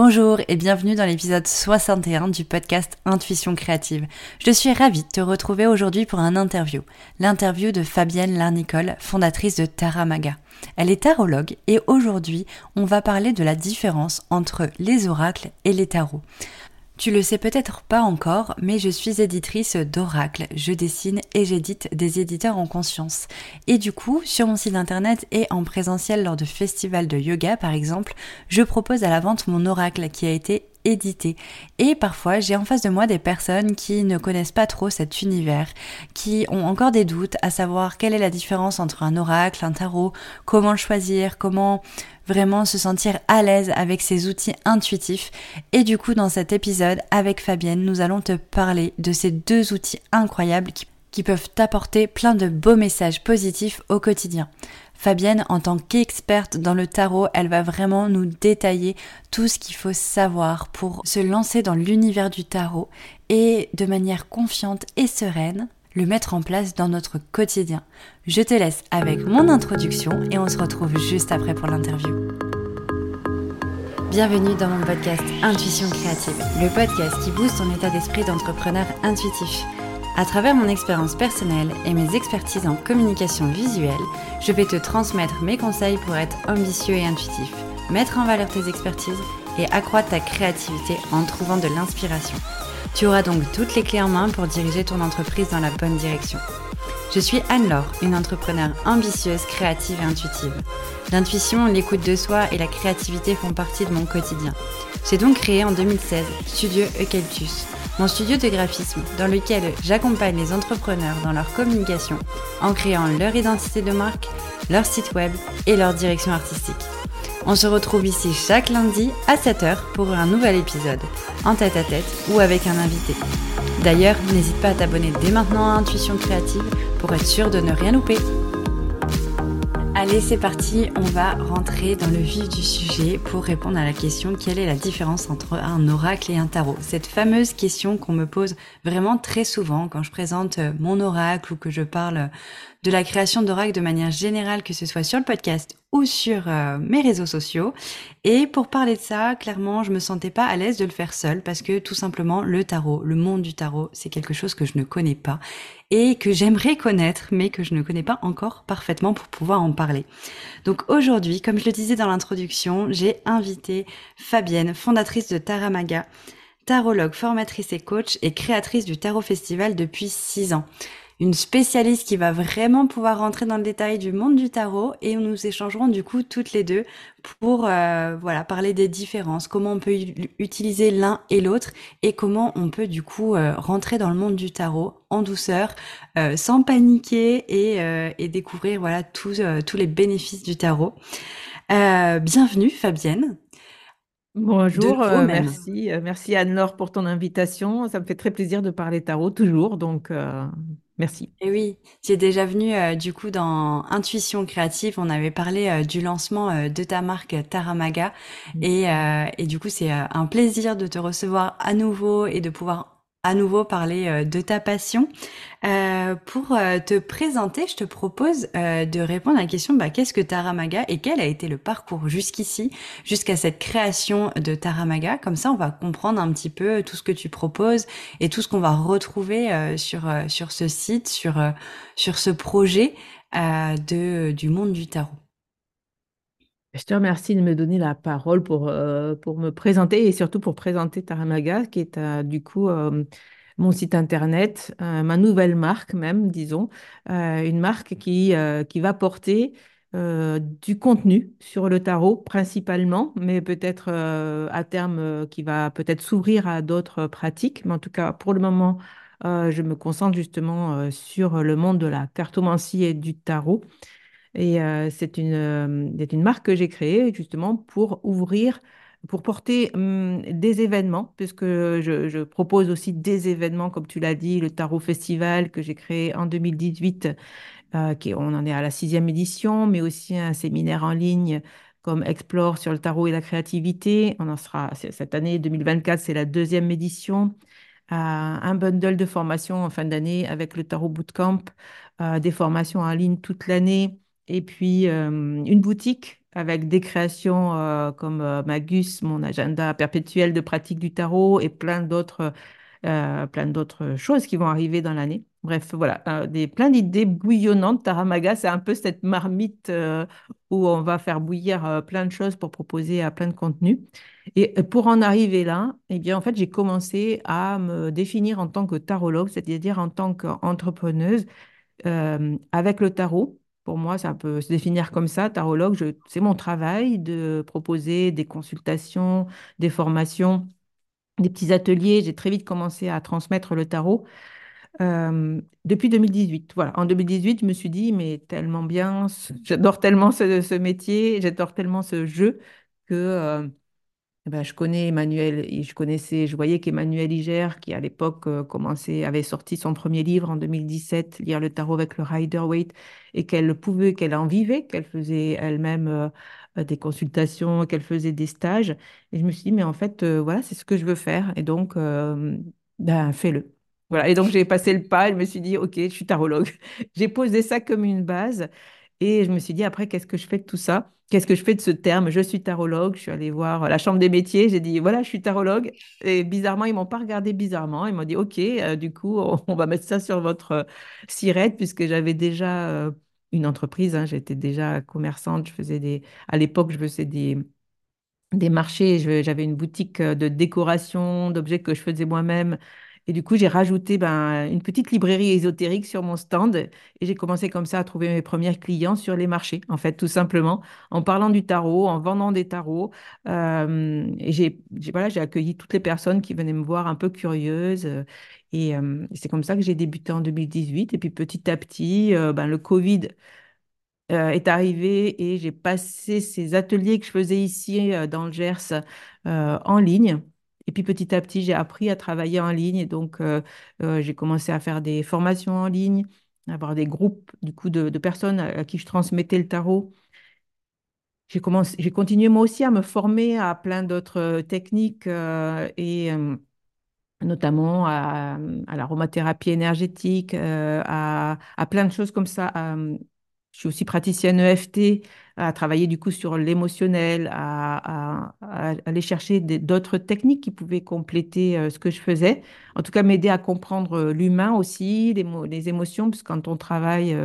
Bonjour et bienvenue dans l'épisode 61 du podcast Intuition créative. Je suis ravie de te retrouver aujourd'hui pour un interview. L'interview de Fabienne Larnicole, fondatrice de Taramaga. Elle est tarologue et aujourd'hui on va parler de la différence entre les oracles et les tarots. Tu le sais peut-être pas encore, mais je suis éditrice d'Oracle. Je dessine et j'édite des éditeurs en conscience. Et du coup, sur mon site internet et en présentiel lors de festivals de yoga par exemple, je propose à la vente mon oracle qui a été édité. Et parfois, j'ai en face de moi des personnes qui ne connaissent pas trop cet univers, qui ont encore des doutes à savoir quelle est la différence entre un oracle, un tarot, comment le choisir, comment vraiment se sentir à l'aise avec ces outils intuitifs. Et du coup, dans cet épisode, avec Fabienne, nous allons te parler de ces deux outils incroyables qui, qui peuvent t'apporter plein de beaux messages positifs au quotidien. Fabienne, en tant qu'experte dans le tarot, elle va vraiment nous détailler tout ce qu'il faut savoir pour se lancer dans l'univers du tarot et de manière confiante et sereine le mettre en place dans notre quotidien. Je te laisse avec mon introduction et on se retrouve juste après pour l'interview. Bienvenue dans mon podcast Intuition créative, le podcast qui booste ton état d'esprit d'entrepreneur intuitif. À travers mon expérience personnelle et mes expertises en communication visuelle, je vais te transmettre mes conseils pour être ambitieux et intuitif, mettre en valeur tes expertises et accroître ta créativité en trouvant de l'inspiration. Tu auras donc toutes les clés en main pour diriger ton entreprise dans la bonne direction. Je suis Anne-Laure, une entrepreneure ambitieuse, créative et intuitive. L'intuition, l'écoute de soi et la créativité font partie de mon quotidien. J'ai donc créé en 2016 Studio Eucalyptus, mon studio de graphisme dans lequel j'accompagne les entrepreneurs dans leur communication en créant leur identité de marque, leur site web et leur direction artistique. On se retrouve ici chaque lundi à 7h pour un nouvel épisode, en tête à tête ou avec un invité. D'ailleurs, n'hésite pas à t'abonner dès maintenant à Intuition Créative pour être sûr de ne rien louper. Allez, c'est parti, on va rentrer dans le vif du sujet pour répondre à la question quelle est la différence entre un oracle et un tarot? Cette fameuse question qu'on me pose vraiment très souvent quand je présente mon oracle ou que je parle de la création d'oracle de manière générale, que ce soit sur le podcast ou sur euh, mes réseaux sociaux. Et pour parler de ça, clairement, je me sentais pas à l'aise de le faire seule parce que tout simplement, le tarot, le monde du tarot, c'est quelque chose que je ne connais pas et que j'aimerais connaître, mais que je ne connais pas encore parfaitement pour pouvoir en parler. Donc aujourd'hui, comme je le disais dans l'introduction, j'ai invité Fabienne, fondatrice de Taramaga, tarologue, formatrice et coach et créatrice du Tarot Festival depuis six ans une spécialiste qui va vraiment pouvoir rentrer dans le détail du monde du tarot et nous échangerons du coup toutes les deux pour euh, voilà parler des différences, comment on peut utiliser l'un et l'autre et comment on peut du coup euh, rentrer dans le monde du tarot en douceur, euh, sans paniquer et, et découvrir voilà tous tous les bénéfices du tarot. bienvenue Fabienne. Bonjour, merci, merci Anne-Laure pour ton invitation. Ça me fait très plaisir de parler tarot toujours, donc Merci. Et oui, tu es déjà venu euh, du coup dans Intuition créative. On avait parlé euh, du lancement euh, de ta marque Taramaga. Mmh. Et, et du coup, c'est un plaisir de te recevoir à nouveau et de pouvoir à nouveau parler euh, de ta passion. Euh, pour euh, te présenter, je te propose de répondre à la question bah, qu'est-ce que Taramaga et quel a été le parcours jusqu'ici, jusqu'à cette création de Taramaga? Comme ça, on va comprendre un petit peu tout ce que tu proposes et tout ce qu'on va retrouver sur sur ce site, sur sur ce projet de du monde du tarot. Je te remercie de me donner la parole pour, euh, pour me présenter et surtout pour présenter Taramaga, qui est euh, du coup euh, mon site internet, ma nouvelle marque même, disons, une marque qui, qui va porter du contenu sur le tarot principalement, mais peut-être à terme qui va peut-être s'ouvrir à d'autres pratiques. Mais en tout cas, pour le moment, je me concentre justement sur le monde de la cartomancie et du tarot. Et euh, c'est une, euh, une marque que j'ai créée justement pour ouvrir, pour porter hum, des événements, puisque je, propose aussi des événements, comme tu l'as dit, le Tarot Festival que j'ai créé en 2018, euh, qui, on en est à la sixième édition, mais aussi un séminaire en ligne comme Explore sur le tarot et la créativité. On en sera cette année 2024, c'est la deuxième édition. un bundle de formations en fin d'année avec le Tarot Bootcamp, des formations en ligne toute l'année et puis euh, une boutique avec des créations euh, comme euh, Magus, mon agenda perpétuel de pratique du tarot et plein d'autres euh, plein d'autres choses qui vont arriver dans l'année. Bref, voilà, euh, des, plein d'idées bouillonnantes. Taramaga, c'est un peu cette marmite euh, où on va faire bouillir plein de choses pour proposer à plein de contenus. Et pour en arriver là, eh bien, en fait, j'ai commencé à me définir en tant que tarologue, c'est-à-dire en tant qu'entrepreneuse avec le tarot. Pour moi, ça peut se définir comme ça, tarologue. C'est mon travail de proposer des consultations, des formations des petits ateliers. J'ai très vite commencé à transmettre le tarot euh, depuis 2018. Voilà, en 2018, je me suis dit, mais tellement bien, j'adore tellement ce, métier, j'adore tellement ce jeu que euh, eh ben, je connais Emmanuel, je connaissais, je voyais qu'Emmanuel Iger, qui à l'époque euh, commençait, avait sorti son premier livre en 2017, Lire le tarot avec le Rider-Waite, et qu'elle pouvait, qu'elle en vivait, qu'elle faisait elle-même euh, des consultations, qu'elle faisait des stages. Et je me suis dit, mais en fait, euh, voilà, c'est ce que je veux faire. Et donc, ben, fais-le. Voilà. Et donc, j'ai passé le pas. Et je me suis dit, OK, je suis tarologue. j'ai posé ça comme une base. Et je me suis dit, après, qu'est-ce que je fais de tout ça? Qu'est-ce que je fais de ce terme? Je suis tarologue. Je suis allée voir la chambre des métiers. J'ai dit, voilà, je suis tarologue. Et bizarrement, ils m'ont pas regardé bizarrement. Ils m'ont dit, OK, du coup, on, va mettre ça sur votre sirette, puisque j'avais déjà une entreprise. Hein. J'étais déjà commerçante. Je faisais des, à l'époque, je faisais des, des marchés. J'avais une boutique euh, de décoration, d'objets que je faisais moi-même. Et du coup, j'ai rajouté ben, une petite librairie ésotérique sur mon stand et j'ai commencé comme ça à trouver mes premiers clients sur les marchés, en fait, tout simplement, en parlant du tarot, en vendant des tarots. Euh, et j'ai accueilli toutes les personnes qui venaient me voir un peu curieuses. Euh, et, c'est comme ça que j'ai débuté en 2018. Et puis petit à petit, ben, le Covid est arrivé et j'ai passé ces ateliers que je faisais ici dans le Gers en ligne. Et puis petit à petit, j'ai appris à travailler en ligne. Et donc, j'ai commencé à faire des formations en ligne, à avoir des groupes du coup, de, personnes à, qui je transmettais le tarot. J'ai commencé, j'ai continué moi aussi à me former à plein d'autres techniques et notamment à, l'aromathérapie énergétique, euh, à, plein de choses comme ça. Je suis aussi praticienne EFT, à travailler du coup sur l'émotionnel, à, aller chercher d'autres techniques qui pouvaient compléter euh, ce que je faisais. En tout cas, m'aider à comprendre euh, l'humain aussi, les, émotions, parce que quand on travaille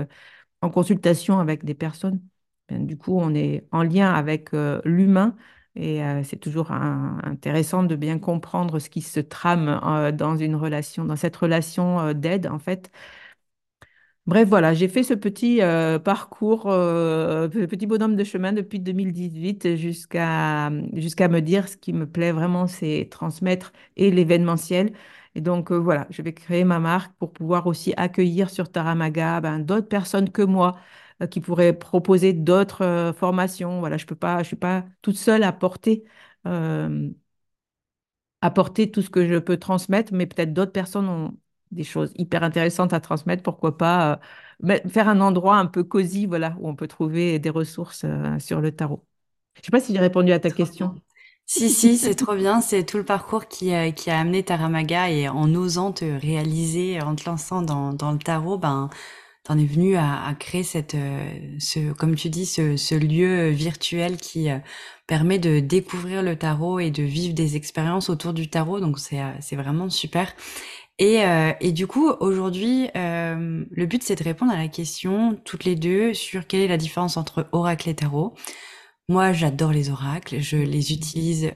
en consultation avec des personnes, ben, du coup, on est en lien avec l'humain et euh, c'est toujours intéressant de bien comprendre ce qui se trame euh, dans une relation, dans cette relation euh, d'aide, en fait. Bref, voilà, j'ai fait ce petit parcours, ce petit bonhomme de chemin depuis 2018 jusqu'à jusqu'à me dire ce qui me plaît vraiment, c'est transmettre et l'événementiel. Et donc voilà, je vais créer ma marque pour pouvoir aussi accueillir sur Taramaga ben, d'autres personnes que moi euh, qui pourraient proposer d'autres euh, formations. Voilà, je peux pas, je suis pas toute seule à porter, euh, à porter tout ce que je peux transmettre, mais peut-être d'autres personnes ont des choses hyper intéressantes à transmettre. Pourquoi pas faire un endroit un peu cosy, voilà, où on peut trouver des ressources sur le tarot. Je ne sais pas si j'ai répondu à ta question. Si, si, c'est trop bien. C'est tout le parcours qui, qui a amené Taramaga et en osant te réaliser, en te lançant dans, dans le tarot, ben, t'en es venu à, à, créer cette, euh, ce, comme tu dis, ce, ce lieu virtuel qui euh, permet de découvrir le tarot et de vivre des expériences autour du tarot. Donc c'est, euh, c'est vraiment super. Et, et du coup, aujourd'hui, le but c'est de répondre à la question toutes les deux sur quelle est la différence entre oracle et tarot. Moi, j'adore les oracles, je les utilise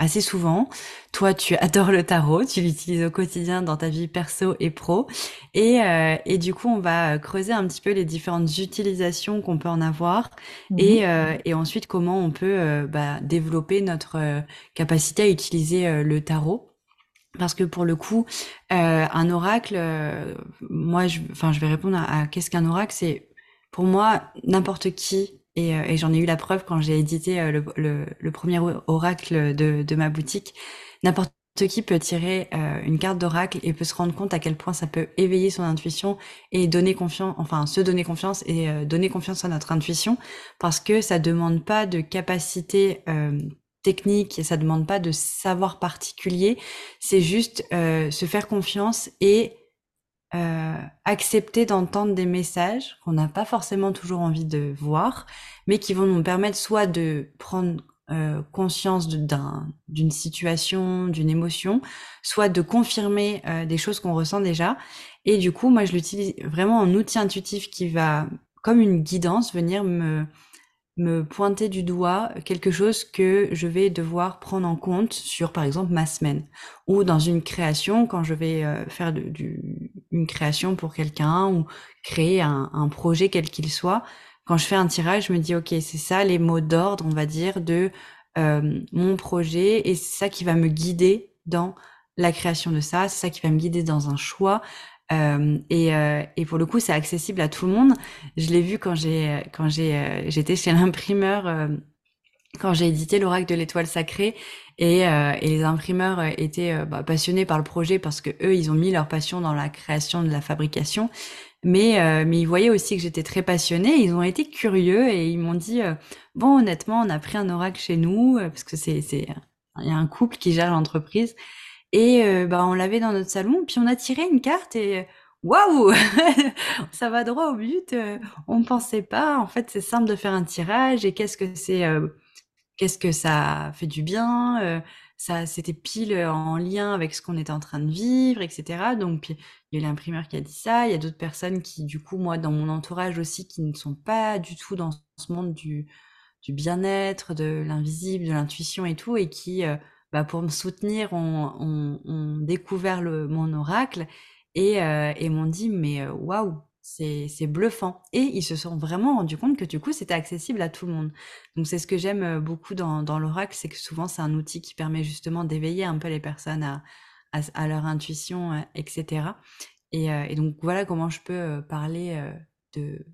assez souvent. Toi, tu adores le tarot, tu l'utilises au quotidien dans ta vie perso et pro. Et, euh, et du coup, on va creuser un petit peu les différentes utilisations qu'on peut en avoir mhm. et, euh, et ensuite comment on peut euh, bah, développer notre euh, capacité à utiliser euh, le tarot. Parce que pour le coup, un oracle, moi, je, enfin, je vais répondre à qu'est-ce qu'un oracle. C'est pour moi n'importe qui euh, et, j'en ai eu la preuve quand j'ai édité euh, le, premier oracle de, ma boutique. N'importe qui peut tirer euh, une carte d'oracle et peut se rendre compte à quel point ça peut éveiller son intuition et donner confiance, enfin se donner confiance et donner confiance à notre intuition parce que ça demande pas de capacité technique et ça demande pas de savoir particulier, c'est juste se faire confiance et euh, accepter d'entendre des messages qu'on n'a pas forcément toujours envie de voir, mais qui vont nous permettre soit de prendre euh, conscience d'une situation, d'une émotion, soit de confirmer euh, des choses qu'on ressent déjà. Et du coup, moi, je l'utilise vraiment en outil intuitif qui va, comme une guidance, venir me me pointer du doigt quelque chose que je vais devoir prendre en compte sur, par exemple, ma semaine ou dans une création quand je vais euh, faire du, une création pour quelqu'un ou créer un, un projet quel qu'il soit. Quand je fais un tirage, je me dis, OK, c'est ça les mots d'ordre, on va dire, de euh, mon projet et c'est ça qui va me guider dans la création de ça, c'est ça qui va me guider dans un choix, euh, et, euh, et, pour le coup, c'est accessible à tout le monde. Je l'ai vu quand j'ai quand j'ai euh, j'étais chez l'imprimeur euh, quand j'ai édité l'oracle de l'étoile sacrée et, et, les imprimeurs étaient bah, passionnés par le projet parce que eux ils ont mis leur passion dans la création de la fabrication. Mais mais ils voyaient aussi que j'étais très passionnée. Ils ont été curieux et ils m'ont dit bon honnêtement on a pris un oracle chez nous parce que c'est c'est il y a un couple qui gère l'entreprise et euh, bah, on l'avait dans notre salon, puis on a tiré une carte et waouh, ça va droit au but. Euh, on ne pensait pas. En fait, c'est simple de faire un tirage et qu'est-ce que c'est, euh, qu'est-ce que ça fait du bien. ça, c'était pile en lien avec ce qu'on était en train de vivre, etc. Donc, il y a l'imprimeur qui a dit ça. Il y a d'autres personnes qui, du coup, moi, dans mon entourage aussi, qui ne sont pas du tout dans ce monde du, du bien-être, de l'invisible, de l'intuition et tout, et qui bah, pour me soutenir, ont, on, découvert le, mon oracle et, euh, et m'ont dit mais euh, waouh, c'est, bluffant. Et ils se sont vraiment rendus compte que du coup c'était accessible à tout le monde. Donc c'est ce que j'aime euh, beaucoup dans, dans l'oracle, c'est que souvent c'est un outil qui permet justement d'éveiller un peu les personnes à, à, leur intuition, etc. Et, et, donc voilà comment je peux parler de,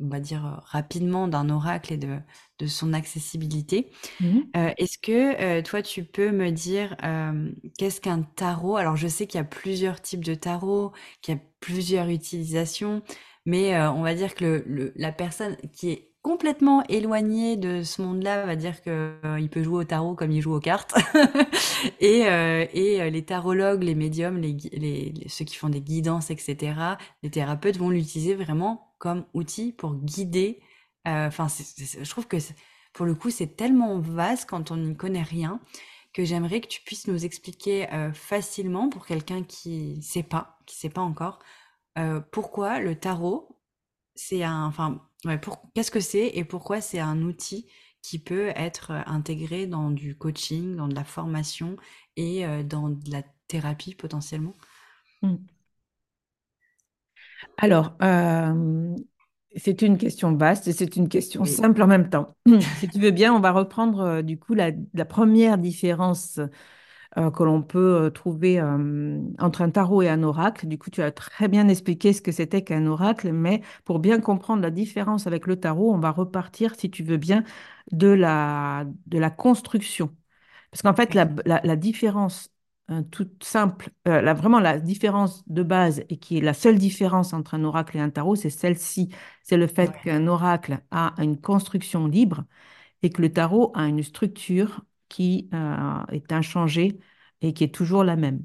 on va dire, euh, rapidement d'un oracle et de, de son accessibilité. Mmh euh, est-ce que euh, toi, tu peux me dire qu'est-ce qu'un tarot? Alors, je sais qu'il y a plusieurs types de tarot, qu'il y a plusieurs utilisations, mais on va dire que le, la personne qui est complètement éloignée de ce monde-là va dire qu'il peut jouer au tarot comme il joue aux cartes. et, et les tarologues, les médiums, les, les, ceux qui font des guidances, etc., les thérapeutes vont l'utiliser vraiment comme outil pour guider. Euh, enfin, je trouve que pour le coup, c'est tellement vaste quand on n'y connaît rien que j'aimerais que tu puisses nous expliquer euh, facilement pour quelqu'un qui sait pas, qui sait pas encore, euh, pourquoi le tarot, c'est un, enfin, ouais, qu'est-ce que c'est et pourquoi c'est un outil qui peut être intégré dans du coaching, dans de la formation et dans de la thérapie potentiellement? Mmh. Alors, euh, c'est une question vaste et c'est une question simple en même temps. si tu veux bien, on va reprendre euh, du coup la, première différence euh, que l'on peut trouver entre un tarot et un oracle. Du coup, tu as très bien expliqué ce que c'était qu'un oracle, mais pour bien comprendre la différence avec le tarot, on va repartir, si tu veux bien, de la, de la construction. Parce qu'en fait, la, la différence toute simple, euh, vraiment la différence de base et qui est la seule différence entre un oracle et un tarot, c'est celle-ci. C'est le fait qu'un oracle a une construction libre et que le tarot a une structure qui euh, est inchangée et qui est toujours la même.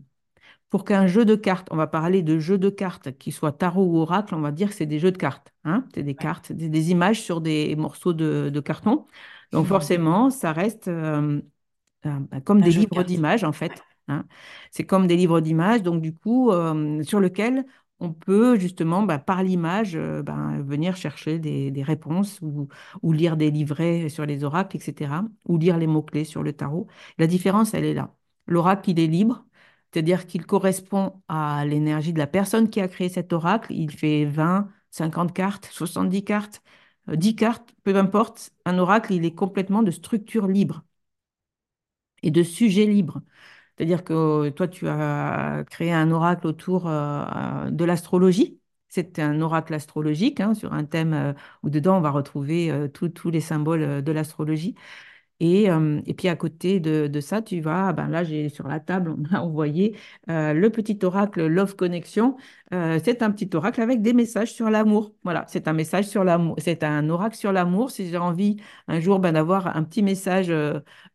Pour qu'un jeu de cartes, on va parler de jeu de cartes, qui soit tarot ou oracle, on va dire que c'est des jeux de cartes. Hein c'est des cartes, des, images sur des morceaux de, carton. Donc forcément, ça reste euh, comme des livres d'images, en fait. Hein. C'est comme des livres d'images, donc du coup, euh, sur lequel on peut justement, bah, par l'image, euh, bah, venir chercher des, réponses ou, lire des livrets sur les oracles, etc., ou lire les mots-clés sur le tarot. La différence, elle est là. L'oracle, il est libre, c'est-à-dire qu'il correspond à l'énergie de la personne qui a créé cet oracle. Il fait 20, 50 cartes, 70 cartes, 10 euh, cartes, peu importe. Un oracle, il est complètement de structure libre et de sujet libre. C'est-à-dire que toi, tu as créé un oracle autour euh, de l'astrologie. C'est un oracle astrologique hein, sur un thème euh, où dedans on va retrouver euh, tous les symboles de l'astrologie. Et, puis à côté de, ça, tu vas, ben là j'ai sur la table, on a envoyé le petit oracle Love Connection. c'est un petit oracle avec des messages sur l'amour. Voilà, c'est un message sur l'amour. C'est un oracle sur l'amour. Si j'ai envie un jour ben, d'avoir un petit message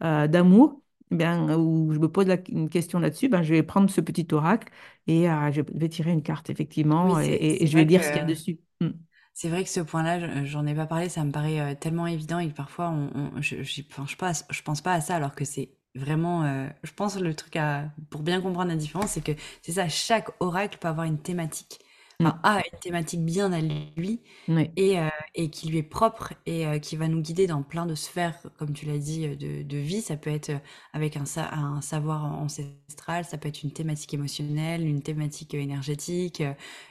d'amour, eh bien, où je me pose la- une question là-dessus, ben, je vais prendre ce petit oracle et euh, je vais tirer une carte, effectivement, et, je vais que lire ce qu'il y a dessus. Mm. c'est vrai que ce point-là, je- j'en ai pas parlé, ça me paraît euh, tellement évident et que parfois on, on- je, j'y pense pas, à- je pense pas à ça alors que c'est vraiment, euh, je pense le truc à, pour bien comprendre la différence, c'est que c'est ça, chaque oracle peut avoir une thématique, enfin Mm. a une thématique bien à lui Oui, et, euh, et qui lui est propre et euh, qui va nous guider dans plein de sphères, comme tu l'as dit, euh, de, de vie. Ça peut être avec un, sa- un savoir ancestral, ça peut être une thématique émotionnelle, une thématique énergétique,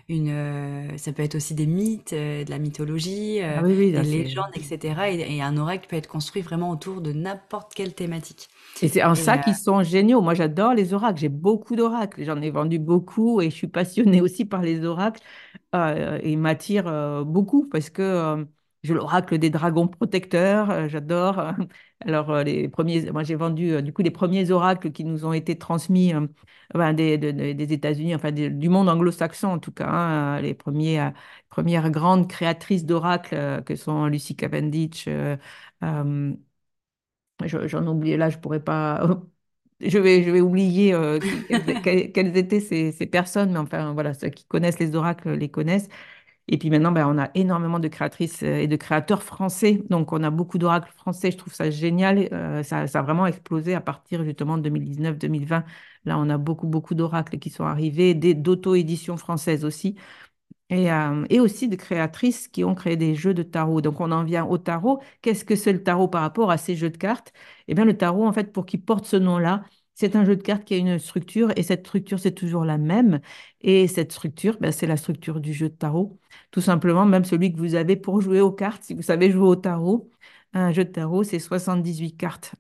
une, ça peut être aussi des mythes, de la mythologie, ah oui, oui, des là, c'est... légendes, etc. Et, et un oracle peut être construit vraiment autour de n'importe quelle thématique. Et c'est en Et ça euh, qu'ils sont géniaux. Moi, j'adore les oracles. J'ai beaucoup d'oracles. J'en ai vendu beaucoup et je suis passionnée aussi par les oracles. Euh, ils m'attirent euh, beaucoup parce que euh, j'ai l'oracle des dragons protecteurs. euh, j'adore. Alors, euh, les premiers, moi, j'ai vendu euh, du coup les premiers oracles qui nous ont été transmis euh, ben, des, de- de- des États-Unis, enfin des- du monde anglo-saxon en tout cas. hein, les premiers, euh, premières grandes créatrices d'oracles euh, que sont Lucy Cavendish. euh, euh, J'en oublie, là, je pourrais pas. Je vais, je vais oublier euh, quelles, étaient ces, ces personnes, mais enfin, voilà, ceux qui connaissent les oracles les connaissent. Et puis maintenant, ben, on a énormément de créatrices euh, et de créateurs français. Donc, on a beaucoup d'oracles français. Je trouve ça génial. Euh, ça, ça a vraiment explosé à partir justement de 2019-2020. Là, on a beaucoup, beaucoup d'oracles qui sont arrivés, d'auto-éditions françaises aussi. Et, euh, et aussi de créatrices qui ont créé des jeux de tarot. Donc on en vient au tarot. Qu'est-ce que c'est le tarot par rapport à ces jeux de cartes? Eh bien le tarot, en fait, pour qu'il porte ce nom-là, c'est un jeu de cartes qui a une structure et cette structure, c'est toujours la même. Et cette structure, ben, c'est la structure du jeu de tarot. Tout simplement, même celui que vous avez pour jouer aux cartes, si vous savez jouer au tarot, un jeu de tarot, c'est 78 cartes.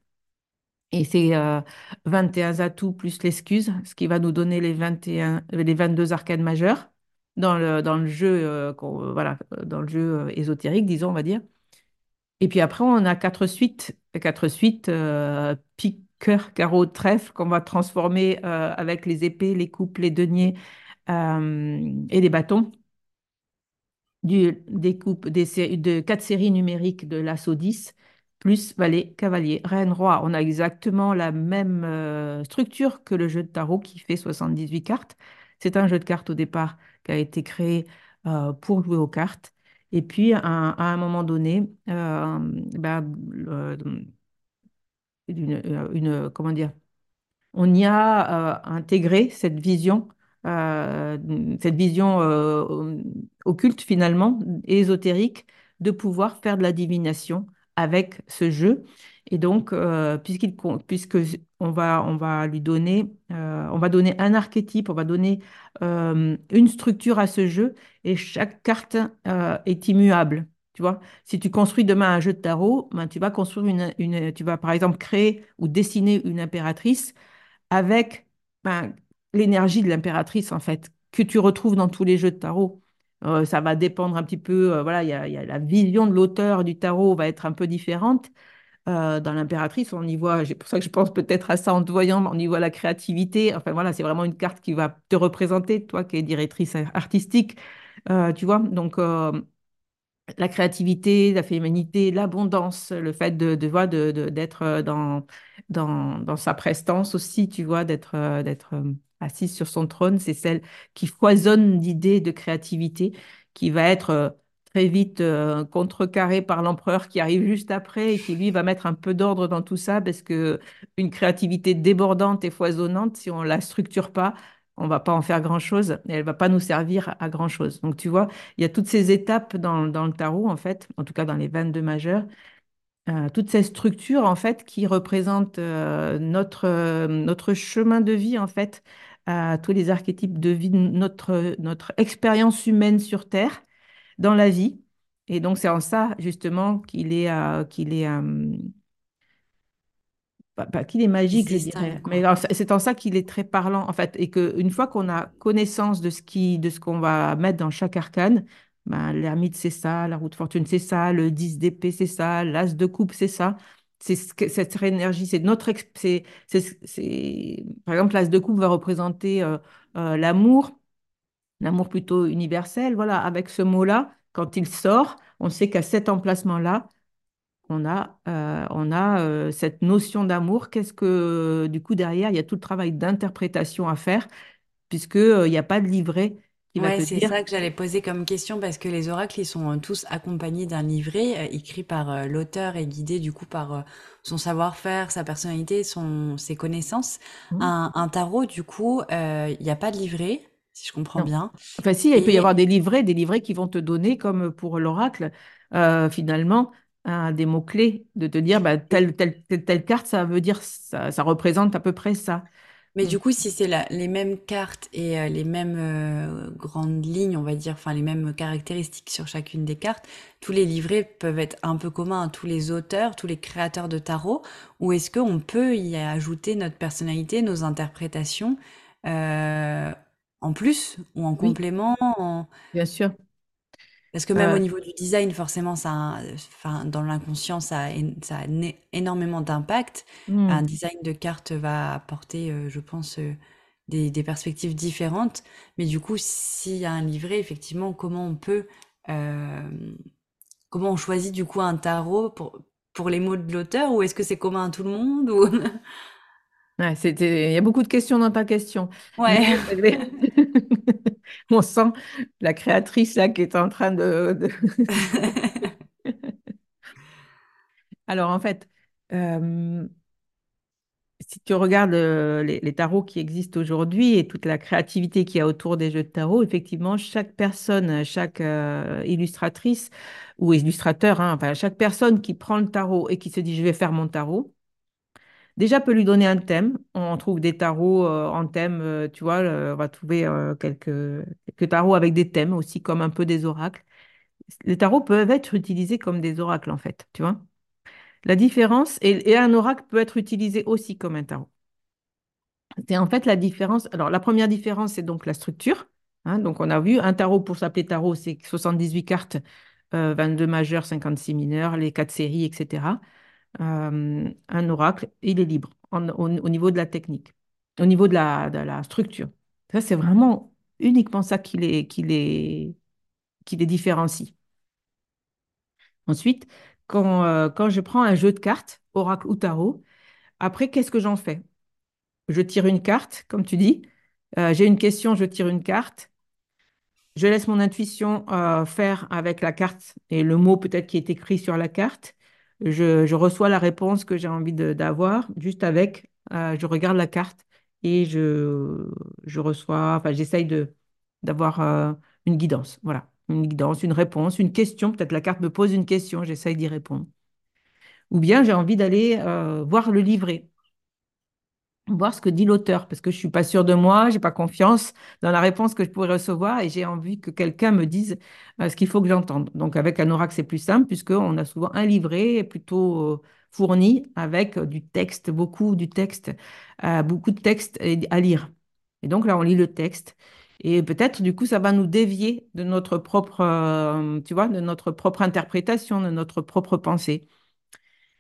Et c'est euh, 21 atouts plus l'excuse, ce qui va nous donner les 21, euh, les 22 arcades majeures dans le, jeu, euh, euh, voilà, euh, dans le jeu ésotérique, disons, on va dire. Et puis après, on a quatre suites, quatre suites, pique, cœur, carreau, trèfle, qu'on va transformer avec les épées, les coupes, les deniers et les bâtons des coupes de quatre séries numériques de l'assaut 10, plus valet, cavalier, reine, roi. On a exactement la même structure que le jeu de tarot qui fait 78 cartes. C'est un jeu de cartes au départ qui a été créé euh, pour jouer aux cartes. Et puis, à, un moment donné, euh, ben, le- une, comment dire, on y a euh, intégré cette vision, euh, cette vision euh, occulte finalement, ésotérique, de pouvoir faire de la divination avec ce jeu. Et donc, euh, puisque on va, on va lui donner, euh, on va donner un archétype, on va donner euh, une structure à ce jeu, et chaque carte euh, est immuable. Tu vois, si tu construis demain un jeu de tarot, ben, tu vas construire une, tu vas par exemple créer ou dessiner une impératrice avec ben, l'énergie de l'impératrice, en fait, que tu retrouves dans tous les jeux de tarot. Euh, ça va dépendre un petit peu, euh, voilà, il y a, la vision de l'auteur du tarot va être un peu différente. Euh, dans l'impératrice, on y voit, c'est pour ça que je pense peut-être à ça en te voyant, on y voit la créativité. Enfin voilà, c'est vraiment une carte qui va te représenter, toi qui es directrice artistique, tu vois. Donc, la créativité, la féminité, l'abondance, le fait de, d'être dans, dans, dans sa prestance aussi, tu vois, d'être d'être assise sur son trône, c'est celle qui foisonne d'idées de créativité, qui va être euh, très vite euh, contrecarrée par l'empereur qui arrive juste après et qui, lui, va mettre un peu d'ordre dans tout ça parce que une créativité débordante et foisonnante, si on la structure pas, on va pas en faire grand-chose et elle va pas nous servir à grand-chose. Donc, tu vois, il y a toutes ces étapes dans, dans le tarot, en fait, en tout cas dans les 22 majeurs, euh, toutes ces structures, en fait, qui représentent euh, notre, euh, notre chemin de vie, en fait, à tous les archétypes de vie, notre, notre expérience humaine sur Terre, dans la vie. Et donc, c'est en ça, justement, qu'il est, euh, qu'il est, euh, qu'il est magique, je dirais, distingue, mais c'est en ça qu'il est très parlant, en fait, et qu'une fois qu'on a connaissance de ce qui, de ce qu'on va mettre dans chaque arcane, ben, l'ermite, c'est ça, la roue de fortune, c'est ça, le 10 d'épée, c'est ça, l'as de coupe, c'est ça. C'est cette énergie, c'est notre... c'est, Par exemple, l'as de coupe va représenter euh, euh, l'amour, l'amour plutôt universel. Voilà, avec ce mot-là, quand il sort, on sait qu'à cet emplacement-là, on a, euh, on a cette notion d'amour. Qu'est-ce que, du coup, derrière, il y a tout le travail d'interprétation à faire, puisque, il n'y a pas de livret qui va Ouais, c'est ça que j'allais poser comme question parce que les oracles, ils sont euh, tous accompagnés d'un livret euh, écrit par euh, l'auteur et guidé du coup par euh, son savoir-faire, sa personnalité, son, ses connaissances. Hmm, Un, un tarot, du coup, euh, il n'y a pas de livret, si je comprends Non. bien. Enfin, si, il peut y avoir des livrets, des livrets qui vont te donner, comme pour l'oracle, euh, finalement, des mots-clés, de te dire, bah, telle, telle, telle, telle carte, ça veut dire ça, ça représente à peu près ça. Mais Donc, du coup, si c'est les mêmes cartes et euh, les mêmes euh, grandes lignes, on va dire, enfin les mêmes caractéristiques sur chacune des cartes, tous les livrets peuvent être un peu communs à tous les auteurs, tous les créateurs de tarot, ou est-ce qu'on peut y ajouter notre personnalité, nos interprétations euh, en plus ou en oui, complément, en- bien sûr. Parce que même au niveau du design, forcément, ça, un- enfin, dans l'inconscient, ça a, ça a énormément d'impact. Un hmm. design de carte va apporter, euh, je pense, euh, des, des perspectives différentes. Mais du coup, s'il y a un livret, effectivement, comment on peut, euh, comment on choisit du coup un tarot pour, pour les mots de l'auteur, ou est-ce que c'est commun à tout le monde, ou... Ouais, c'était... Il y a beaucoup de questions dans ta question. Ouais. on sent la créatrice là qui est en train de... Alors en fait, euh, si tu regardes euh, les, les tarots qui existent aujourd'hui et toute la créativité qu'il y a autour des jeux de tarot, effectivement, chaque personne, chaque euh, illustratrice ou illustrateur, hein, enfin, chaque personne qui prend le tarot et qui se dit je vais faire mon tarot, déjà peut lui donner un thème. On trouve des tarots euh, en thème, euh, tu vois, on va trouver euh, quelques, quelques tarots avec des thèmes aussi, comme un peu des oracles. Les tarots peuvent être utilisés comme des oracles en fait, tu vois. La différence, et, un oracle peut être utilisé aussi comme un tarot. C'est en fait la différence. Alors, la première différence, c'est donc la structure. hein. donc, on a vu un tarot pour s'appeler tarot, c'est 78 cartes, euh, 22 majeures, 56 mineures, les quatre séries, etc. Euh, un oracle, il est libre au, au niveau de la technique, au niveau de la, structure. Ça, c'est vraiment uniquement ça qui les, qui les, qui les différencie. Ensuite, quand, euh, quand je prends un jeu de cartes, oracle ou tarot, après, qu'est-ce que j'en fais? Je tire une carte, comme tu dis. Euh, j'ai une question, je tire une carte. Je laisse mon intuition faire avec la carte et le mot peut-être qui est écrit sur la carte. Je, reçois la réponse que j'ai envie d'avoir juste avec. euh, je regarde la carte et je, je reçois, enfin, j'essaye d'avoir euh, une guidance. Voilà, une guidance, une réponse, une question. Peut-être la carte me pose une question, j'essaye d'y répondre. Ou bien j'ai envie d'aller euh, voir le livret voir ce que dit l'auteur, parce que je suis pas sûre de moi, j'ai pas confiance dans la réponse que je pourrais recevoir et j'ai envie que quelqu'un me dise euh, ce qu'il faut que j'entende. Donc avec un oracle, c'est plus simple puisqu'on a souvent un livret plutôt euh, fourni avec euh, du texte, beaucoup du texte, beaucoup de texte à lire. Et donc là, on lit le texte. Et peut-être, du coup, ça va nous dévier de notre propre, tu vois, de notre propre interprétation, de notre propre pensée.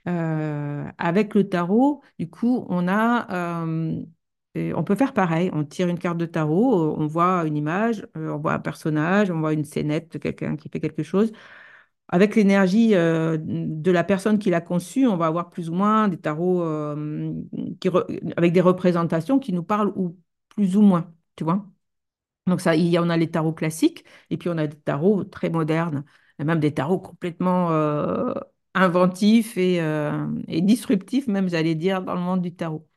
Euh, avec le tarot, du coup, on a, euh, on peut faire pareil. On tire une carte de tarot, euh, on voit une image, on voit un personnage, on voit une scénette quelqu'un qui fait quelque chose. Avec l'énergie de la personne qui l'a conçu, on va avoir plus ou moins des tarots avec des représentations qui nous parlent ou plus ou moins, tu vois. Donc ça, il y en a les tarots classiques et puis on a des tarots très modernes, et même des tarots complètement inventifs et, euh, et disruptifs, même j'allais dire, dans le monde du tarot.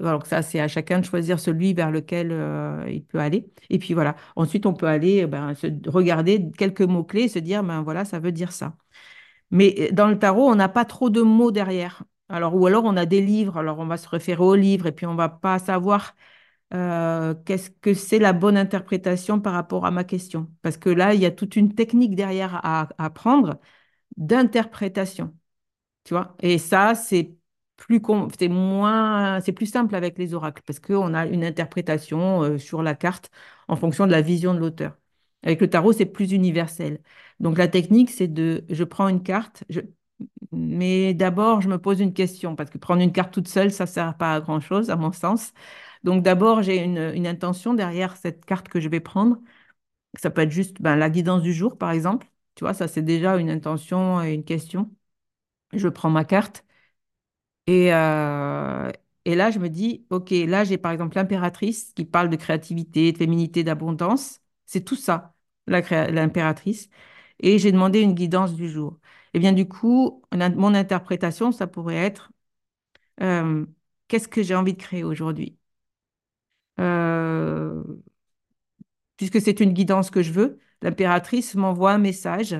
Donc ça, c'est à chacun de choisir celui vers lequel euh, il peut aller. Et puis voilà, ensuite on peut aller eh ben, se, regarder quelques mots-clés et se dire, ben voilà, ça veut dire ça. Mais euh, dans le tarot, on n'a pas trop de mots derrière. Alors, ou alors on a des livres, alors on va se référer aux livres et puis on va pas savoir qu'est-ce que c'est la bonne interprétation par rapport à ma question? Parce que là, il y a toute une technique derrière à apprendre d'interprétation, tu vois? Et ça, c'est plus c'est moins, c'est plus simple avec les oracles parce qu'on a une interprétation euh, sur la carte en fonction de la vision de l'auteur. Avec le tarot, c'est plus universel. Donc la technique, c'est de, je prends une carte, mais d'abord, je me pose une question parce que prendre une carte toute seule, ça ne sert pas à grand-chose, à mon sens. Donc d'abord, j'ai une, une intention derrière cette carte que je vais prendre. Ça peut être juste ben, la guidance du jour, par exemple. Tu vois, ça, c'est déjà une intention et une question. je prends ma carte et, euh, et là, je me dis, OK, là, j'ai par exemple l'impératrice qui parle de créativité, de féminité, d'abondance. C'est tout ça, l'impératrice. Et j'ai demandé une guidance du jour. Et bien, du coup, mon interprétation, ça pourrait être, euh, qu'est-ce que j'ai envie de créer aujourd'hui? Euh, puisque c'est une guidance que je veux, l'impératrice m'envoie un message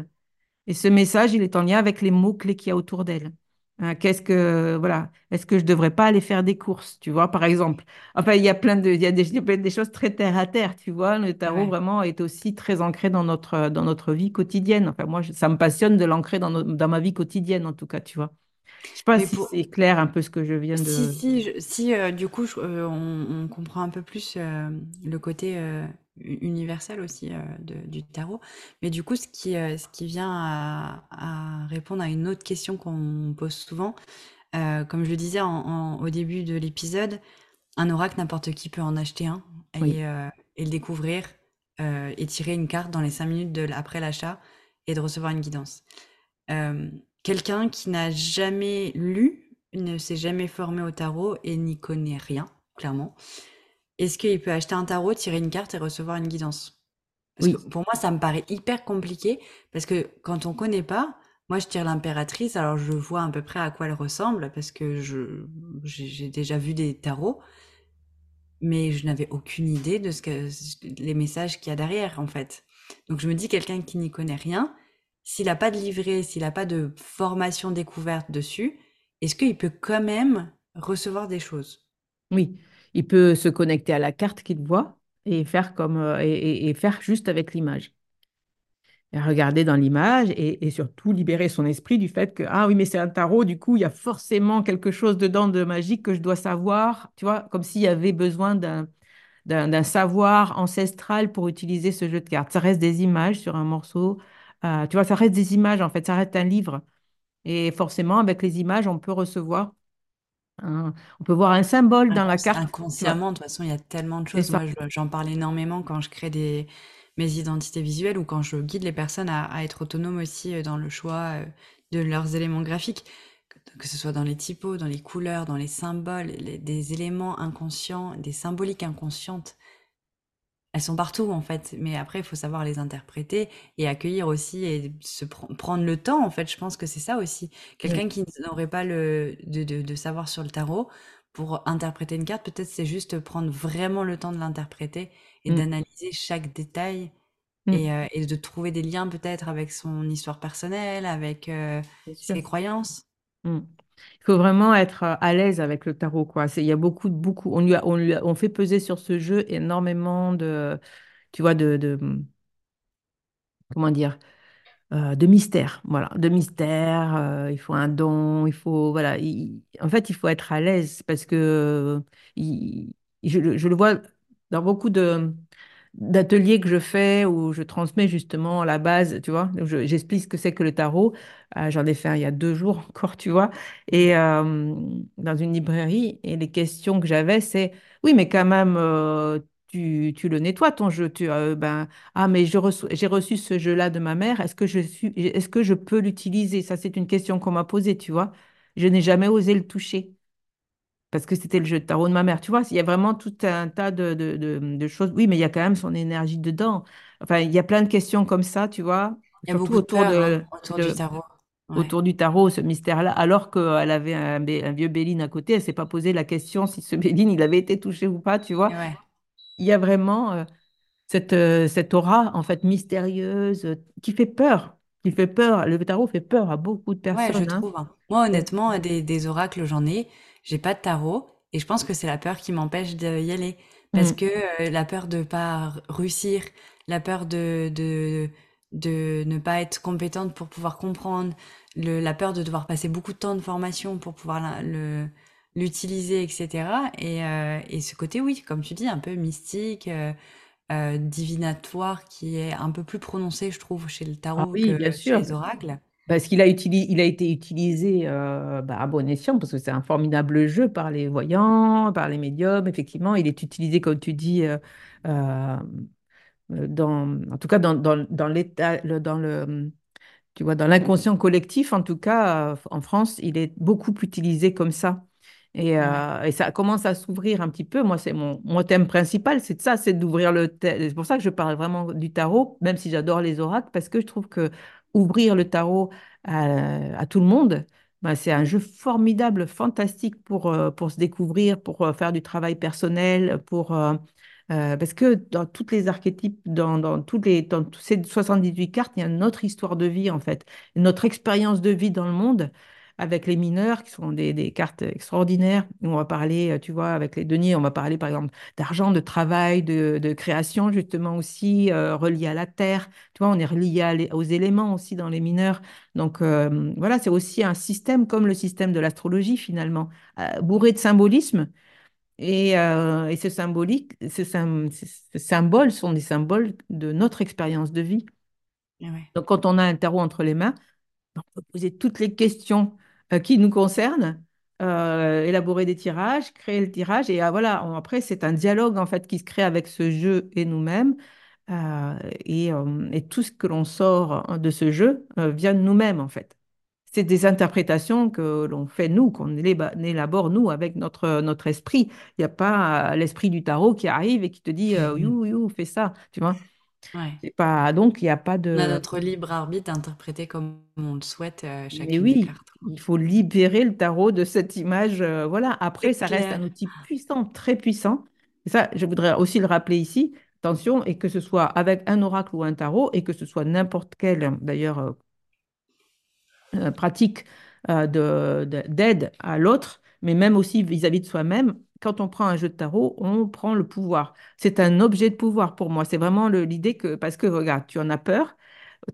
et ce message, il est en lien avec les mots-clés qu'il y a autour d'elle. Hein, qu'est-ce que, voilà, est-ce que je devrais pas aller faire des courses, tu vois, par exemple? Enfin, il y a plein de, il y a des, choses très terre à terre, tu vois. Le tarot Ouais. vraiment est aussi très ancré dans notre, dans notre vie quotidienne. Enfin, moi, je- ça me passionne de l'ancrer dans, no- dans ma vie quotidienne, en tout cas, tu vois. Je sais pas Mais si pour, c'est clair un peu ce que je viens Si, de. si, je- si euh, du coup, je- euh, on, on comprend un peu plus euh, le côté euh, u- universel aussi euh, de- du tarot. Mais du coup, ce qui, euh, ce qui vient à, à répondre à une autre question qu'on pose souvent, euh, comme je le disais en- en- au début de l'épisode, un oracle, n'importe qui peut en acheter un et, et le découvrir et tirer une carte dans les cinq minutes de, après l'achat et de recevoir une guidance. Quelqu'un qui n'a jamais lu, ne s'est jamais formé au tarot et n'y connaît rien, clairement, est-ce qu'il peut acheter un tarot, tirer une carte et recevoir une guidance? Parce que pour moi, ça me paraît hyper compliqué, parce que quand on connaît pas, moi je tire l'impératrice, alors je vois à peu près à quoi elle ressemble, parce que je j'ai j'ai déjà vu des tarots, mais je n'avais aucune idée de ce que les messages qu'il y a derrière, en fait. Donc je me dis, quelqu'un qui n'y connaît rien, s'il n'a pas de livret, s'il n'a pas de formation découverte dessus, est-ce qu'il peut quand même recevoir des choses? oui. Il peut se connecter à la carte qu'il voit et faire comme euh, et, faire juste avec l'image. Regarder dans l'image et, surtout libérer son esprit du fait que, ah oui, mais c'est un tarot, du coup, il y a forcément quelque chose dedans de magique que je dois savoir, tu vois, comme s'il y avait besoin d'un, d'un, d'un savoir ancestral pour utiliser ce jeu de cartes. Ça reste des images sur un morceau, euh, tu vois, ça reste des images, en fait, ça reste un livre. Et forcément, avec les images, on peut recevoir, un- on peut voir un symbole dans la carte, Inconsciemment, de toute façon, il y a tellement de choses. Moi, je- j'en parle énormément quand je crée des, mes identités visuelles ou quand je guide les personnes à, à être autonomes aussi euh, dans le choix euh, de leurs éléments graphiques, que, que ce soit dans les typos, dans les couleurs, dans les symboles, les- des éléments inconscients, des symboliques inconscientes. Elles sont partout en fait, mais après il faut savoir les interpréter et accueillir aussi et se pr- prendre le temps en fait. Je pense que c'est ça aussi. Oui. Quelqu'un qui n'aurait pas le de, de, de savoir sur le tarot pour interpréter une carte, peut-être c'est juste prendre vraiment le temps de l'interpréter et Mm, d'analyser chaque détail mm, et, euh, et de trouver des liens peut-être avec son histoire personnelle, avec euh, ses croyances. Mm. Il faut vraiment être euh, à l'aise avec le tarot, quoi. Il y a beaucoup, beaucoup. On lui a, on lui a- on fait peser sur ce jeu énormément de, tu vois, de, comment dire, euh, de mystère. Voilà, de mystère. euh, il faut un don. Il faut, voilà. il- en fait, il faut être à l'aise parce que je le vois dans beaucoup de d'ateliers que je fais où je transmets justement la base, tu vois. Je- J'explique ce que c'est que le tarot. Euh, j'en ai fait il y a deux jours encore, tu vois. Et dans une librairie, et les questions que j'avais, c'est, oui, mais quand même, euh, tu, tu le nettoies ton jeu. Tu, euh, ben, ah, mais j'ai reçu ce jeu-là de ma mère. Est-ce que je suis, est-ce que je peux l'utiliser? Ça, c'est une question qu'on m'a posée, tu vois. Je n'ai jamais osé le toucher parce que c'était le jeu de tarot de ma mère. Tu vois, il y a vraiment tout un tas de, de, de- de choses. Oui, mais il y a quand même son énergie dedans. Enfin, il y a plein de questions comme ça, tu vois, Il y a surtout beaucoup de autour peur hein, autour du tarot. Ouais. autour du tarot, ce mystère-là, alors qu'elle avait un, vieux Béline à côté, elle s'est pas posé la question si ce Béline, il avait été touché ou pas, tu vois. Ouais. Il y a vraiment euh, cette, euh, cette aura, en fait, mystérieuse, euh, qui fait peur, qui fait peur. Le tarot fait peur à beaucoup de Ouais, je personnes, hein. trouve, hein. Moi, honnêtement, des, des oracles, j'en ai. J'ai pas de tarot. Et je pense que c'est la peur qui m'empêche d'y aller. Parce mm, que euh, la peur de pas réussir, la peur de, de, de ne pas être compétente pour pouvoir comprendre, le, la peur de devoir passer beaucoup de temps de formation pour pouvoir la- le, l'utiliser, etc. Et, euh, et ce côté, oui, comme tu dis, un peu mystique, euh, euh, divinatoire, qui est un peu plus prononcé, je trouve, chez le Ah tarot oui, que bien chez sûr. les oracles. Parce qu'il a, utilisé, il a été utilisé euh, bah, à bon escient, parce que c'est un formidable jeu par les voyants, par les médiums. Effectivement, il est utilisé, comme tu dis, euh, euh, dans, en tout cas dans, dans, dans l'état, le- dans le, Tu vois, dans l'inconscient collectif, en tout cas, en France, il est beaucoup utilisé comme ça. Et, euh, ça commence à s'ouvrir un petit peu. Moi, c'est mon, mon thème principal, c'est de ça, c'est d'ouvrir le. ta- C'est pour ça que je parle vraiment du tarot, même si j'adore les oracles, parce que je trouve que ouvrir le tarot à, tout le monde, ben, c'est un jeu formidable, fantastique pour, euh, pour se découvrir, pour euh, faire du travail personnel, pour, euh, parce que dans tous les archétypes, dans, dans, toutes les, dans tous ces 78 cartes, il y a notre histoire de vie, en fait, notre expérience de vie dans le monde avec les mineurs, qui sont des, des cartes extraordinaires. On va parler, euh, tu vois, avec les deniers, on va parler par exemple d'argent, de travail, de, de création, justement aussi, euh, relié à la terre. Tu vois, on est relié les- aux éléments aussi dans les mineurs. Donc euh, voilà, c'est aussi un système comme le système de l'astrologie finalement, euh, bourré de symbolisme. Et, euh, et ce symbolique, ce, sym- ce- ce symbole sont des symboles de notre expérience de vie. Ouais. Donc quand on a un tarot entre les mains, on peut poser toutes les questions qui nous concernent, euh, élaborer des tirages, créer le tirage. Et ah, voilà, on- après, c'est un dialogue en fait qui se crée avec ce jeu et nous-mêmes. Euh, et, euh, et tout ce que l'on sort hein, de ce jeu euh, vient de nous-mêmes en fait. C'est des interprétations que l'on fait nous, qu'on élabore nous avec notre, notre esprit. Il n'y a pas euh, l'esprit du tarot qui arrive et qui te dit euh, you, you, fais ça, tu vois. Ouais. Pas, donc, il n'y a pas On a de, notre libre arbitre d'interpréter comme on le souhaite euh, chacune des oui, cartes. il faut libérer le tarot de cette image. euh, voilà. Après, ça reste un outil puissant, très puissant. Et ça, je voudrais aussi le rappeler ici. Attention, et que ce soit avec un oracle ou un tarot, et que ce soit n'importe quel, d'ailleurs, euh, euh, pratique euh, de, de- d'aide à l'autre, mais même aussi vis-à-vis de soi-même. Quand on prend un jeu de tarot, on prend le pouvoir. C'est un objet de pouvoir pour moi. C'est vraiment l'idée que, parce que regarde, tu en as peur,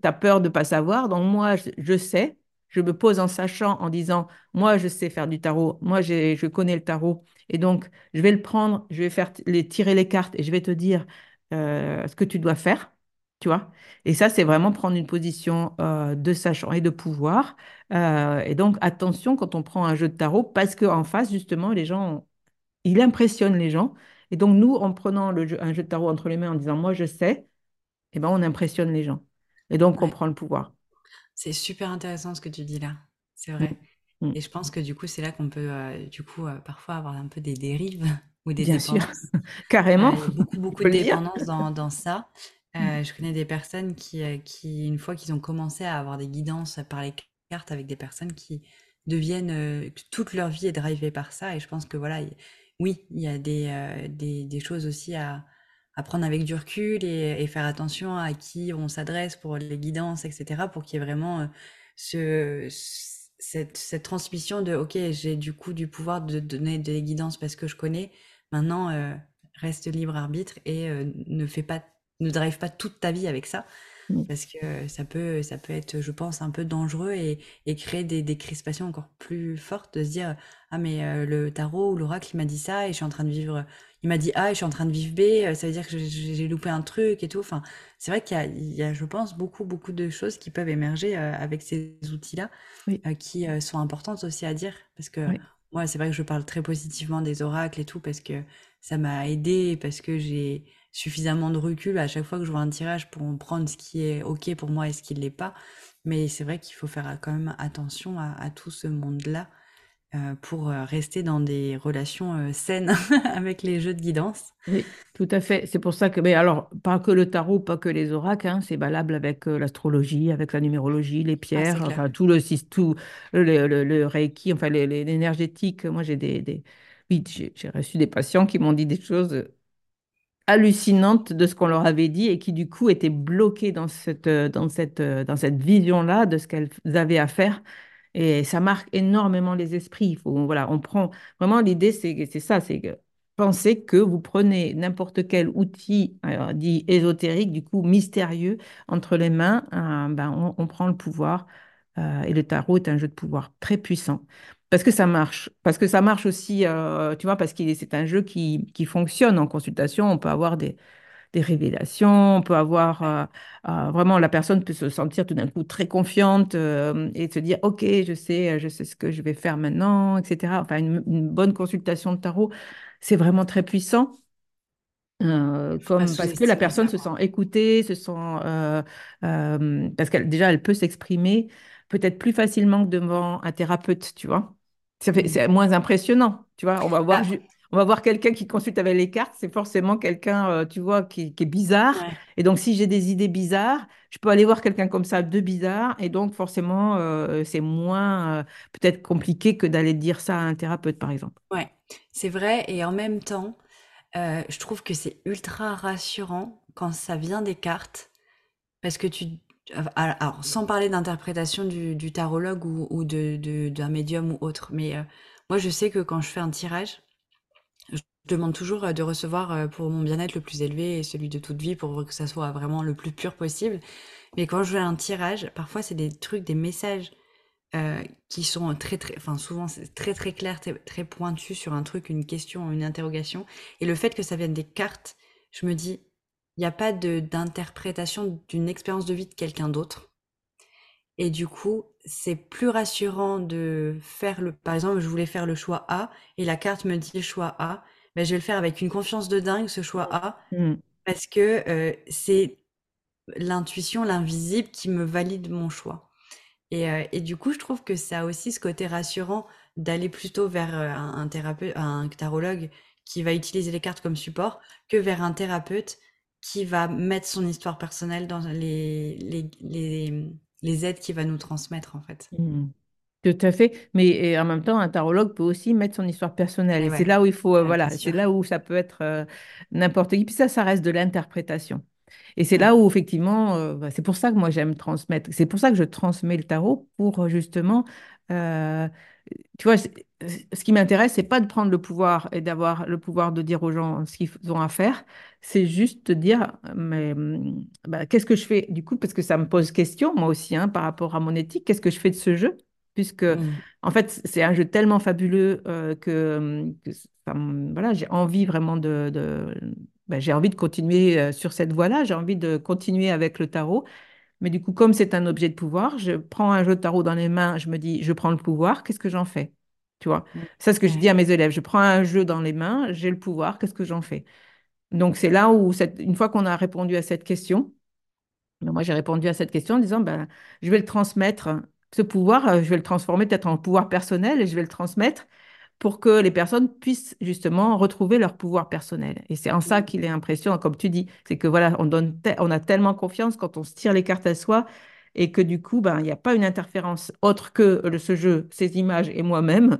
tu as peur de ne pas savoir. Donc moi, je, sais, je me pose en sachant, en disant, moi, je sais faire du tarot, moi, je connais le tarot. Et donc, je vais le prendre, je vais faire les, tirer les cartes et je vais te dire euh, ce que tu dois faire. Tu vois? Et ça, c'est vraiment prendre une position euh, de sachant et de pouvoir. Euh, et donc, attention quand on prend un jeu de tarot, parce qu'en face, justement, les gens, il impressionne les gens. Et donc, nous, en prenant le jeu- un jeu de tarot entre les mains, en disant, moi, je sais, eh ben, on impressionne les gens. Et donc, on prend le pouvoir. C'est super intéressant ce que tu dis là. C'est vrai. mm. Et je pense que du coup, c'est là qu'on peut euh, du coup euh, parfois avoir un peu des dérives ou des Bien sûr, dépendances. Euh, carrément, il y a beaucoup, beaucoup de le dire. dépendance dans, dans ça. Mm, Euh, je connais des personnes qui, euh, qui, une fois qu'ils ont commencé à avoir des guidances par les cartes avec des personnes qui deviennent, euh, toute leur vie est drivée par ça. Et je pense que voilà, il- oui, il y a des, euh, des, choses aussi à, prendre avec du recul et, faire attention à qui on s'adresse pour les guidances, etc. pour qu'il y ait vraiment euh, ce, cette, cette transmission de, ok, j'ai du coup du pouvoir de donner des guidances parce que je connais. Maintenant, euh, reste libre arbitre et ne fais pas, ne drive pas toute ta vie avec ça parce que ça peut, ça peut être, je pense, un peu dangereux et, et créer des, des crispations encore plus fortes de se dire, ah mais euh, le tarot ou l'oracle il m'a dit ça et je suis en train de vivre, il m'a dit A et je suis en train de vivre B, euh, ça veut dire que j'ai loupé un truc et tout. Enfin, c'est vrai qu'il y a, il y a, je pense, beaucoup, beaucoup de choses qui peuvent émerger euh, avec ces outils-là Oui, qui sont importantes aussi à dire. Parce que oui, moi, c'est vrai que je parle très positivement des oracles et tout, parce que ça m'a aidé, parce que j'ai suffisamment de recul à chaque fois que je vois un tirage pour prendre ce qui est OK pour moi et ce qui ne l'est pas. Mais c'est vrai qu'il faut faire quand même attention à, à tout ce monde-là euh, pour euh, rester dans des relations euh, saines avec les jeux de guidance. oui, tout à fait. C'est pour ça que, mais alors, pas que le tarot, pas que les oracles, hein, c'est valable avec euh, l'astrologie, avec la numérologie, les Ah, pierres, enfin, tout le, tout le, le, le Reiki, enfin, l'énergétique. Moi, j'ai des, des... Oui, j'ai reçu des patients qui m'ont dit des choses hallucinantes de ce qu'on leur avait dit et qui du coup étaient bloquées dans cette, euh, dans cette, euh, dans cette vision-là de ce qu'elles avaient à faire. Et ça marque énormément les esprits. Faut, voilà, on prend vraiment l'idée, c'est ça, c'est que pensez que vous prenez n'importe quel outil dit ésotérique, du coup mystérieux, entre les mains, euh, ben, on, prend le pouvoir. Et le tarot est un jeu de pouvoir très puissant. Parce que ça marche. Parce que ça marche aussi, euh, tu vois, parce que c'est un jeu qui, qui fonctionne en consultation. On peut avoir des, des révélations, on peut avoir euh, euh, vraiment, la personne peut se sentir tout d'un coup très confiante et se dire, OK, je sais, je sais ce que je vais faire maintenant, etc. Enfin, une, une bonne consultation de tarot, c'est vraiment très puissant. Euh, comme parce que la personne se sent quoi. écoutée, se sent euh, euh, parce qu'elle déjà elle peut s'exprimer peut-être plus facilement que devant un thérapeute, tu vois. C'est moins impressionnant, tu vois. On va voir, ju- on va voir quelqu'un qui consulte avec les cartes, c'est forcément quelqu'un, euh, tu vois, qui, qui est bizarre. ouais, Et donc si j'ai des idées bizarres, je peux aller voir quelqu'un comme ça de bizarre, et donc forcément euh, c'est moins euh, peut-être compliqué que d'aller dire ça à un thérapeute, par exemple. ouais, c'est vrai. Et en même temps, euh, je trouve que c'est ultra rassurant quand ça vient des cartes, parce que tu, alors, sans parler d'interprétation du, tarologue ou, ou de, d'un médium ou autre, mais euh, moi je sais que quand je fais un tirage, je demande toujours euh, de recevoir euh, pour mon bien-être le plus élevé et celui de toute vie pour que ça soit vraiment le plus pur possible. Mais quand je fais un tirage, parfois c'est des trucs, des messages qui sont très très, enfin souvent c'est très très clair, très, très pointu sur un truc, une question, une interrogation. Et le fait que ça vienne des cartes, je me dis, il n'y a pas de d'interprétation d'une expérience de vie de quelqu'un d'autre. Et du coup, c'est plus rassurant de faire le, par exemple, je voulais faire le choix A et la carte me dit le choix A, ben je vais le faire avec une confiance de dingue, ce choix A, Mm. parce que euh, c'est l'intuition, l'invisible qui me valide mon choix. Et, euh, et du coup, je trouve que ça a aussi ce côté rassurant d'aller plutôt vers euh, un, un thérapeute, un tarologue qui va utiliser les cartes comme support, que vers un thérapeute qui va mettre son histoire personnelle dans les, les, les, les aides qu'il va nous transmettre, en fait. Mm. Tout à fait. Mais en même temps, un tarologue peut aussi mettre son histoire personnelle. Et c'est là où il faut, euh, ouais, voilà, c'est là où ça peut être euh, n'importe qui. Puis ça, ça reste de l'interprétation. Et c'est Ouais. là où, effectivement, euh, bah, c'est pour ça que moi, j'aime transmettre. C'est pour ça que je transmets le tarot pour justement, tu vois, ce qui m'intéresse, c'est pas de prendre le pouvoir et d'avoir le pouvoir de dire aux gens ce qu'ils ont à faire. C'est juste de dire, mais hum, bah, qu'est-ce que je fais? Du coup, parce que ça me pose question, moi aussi, hein, par rapport à mon éthique, qu'est-ce que je fais de ce jeu? Puisque, Mm. en fait, c'est un jeu tellement fabuleux euh, que, hum, que ça me- voilà, j'ai envie vraiment de, de- ben, j'ai envie de continuer euh, sur cette voie-là, j'ai envie de continuer avec le tarot. Mais du coup, comme c'est un objet de pouvoir, je prends un jeu de tarot dans les mains, je me dis, je prends le pouvoir, qu'est-ce que j'en fais? Tu vois? Mm. C'est ce que je dis à mes élèves, je prends un jeu dans les mains, j'ai le pouvoir, qu'est-ce que j'en fais? Donc, c'est là où, cette- une fois qu'on a répondu à cette question, ben, moi, j'ai répondu à cette question en disant, ben, je vais le transmettre. Ce pouvoir, euh, je vais le transformer peut-être en pouvoir personnel et je vais le transmettre pour que les personnes puissent justement retrouver leur pouvoir personnel. Et c'est en ça Mm. qu'il est impressionnant, comme tu dis, c'est que voilà, on donne on a tellement confiance quand on se tire les cartes à soi et que du coup, ben, il n'y a pas une interférence autre que le- ce jeu, ces images et moi-même.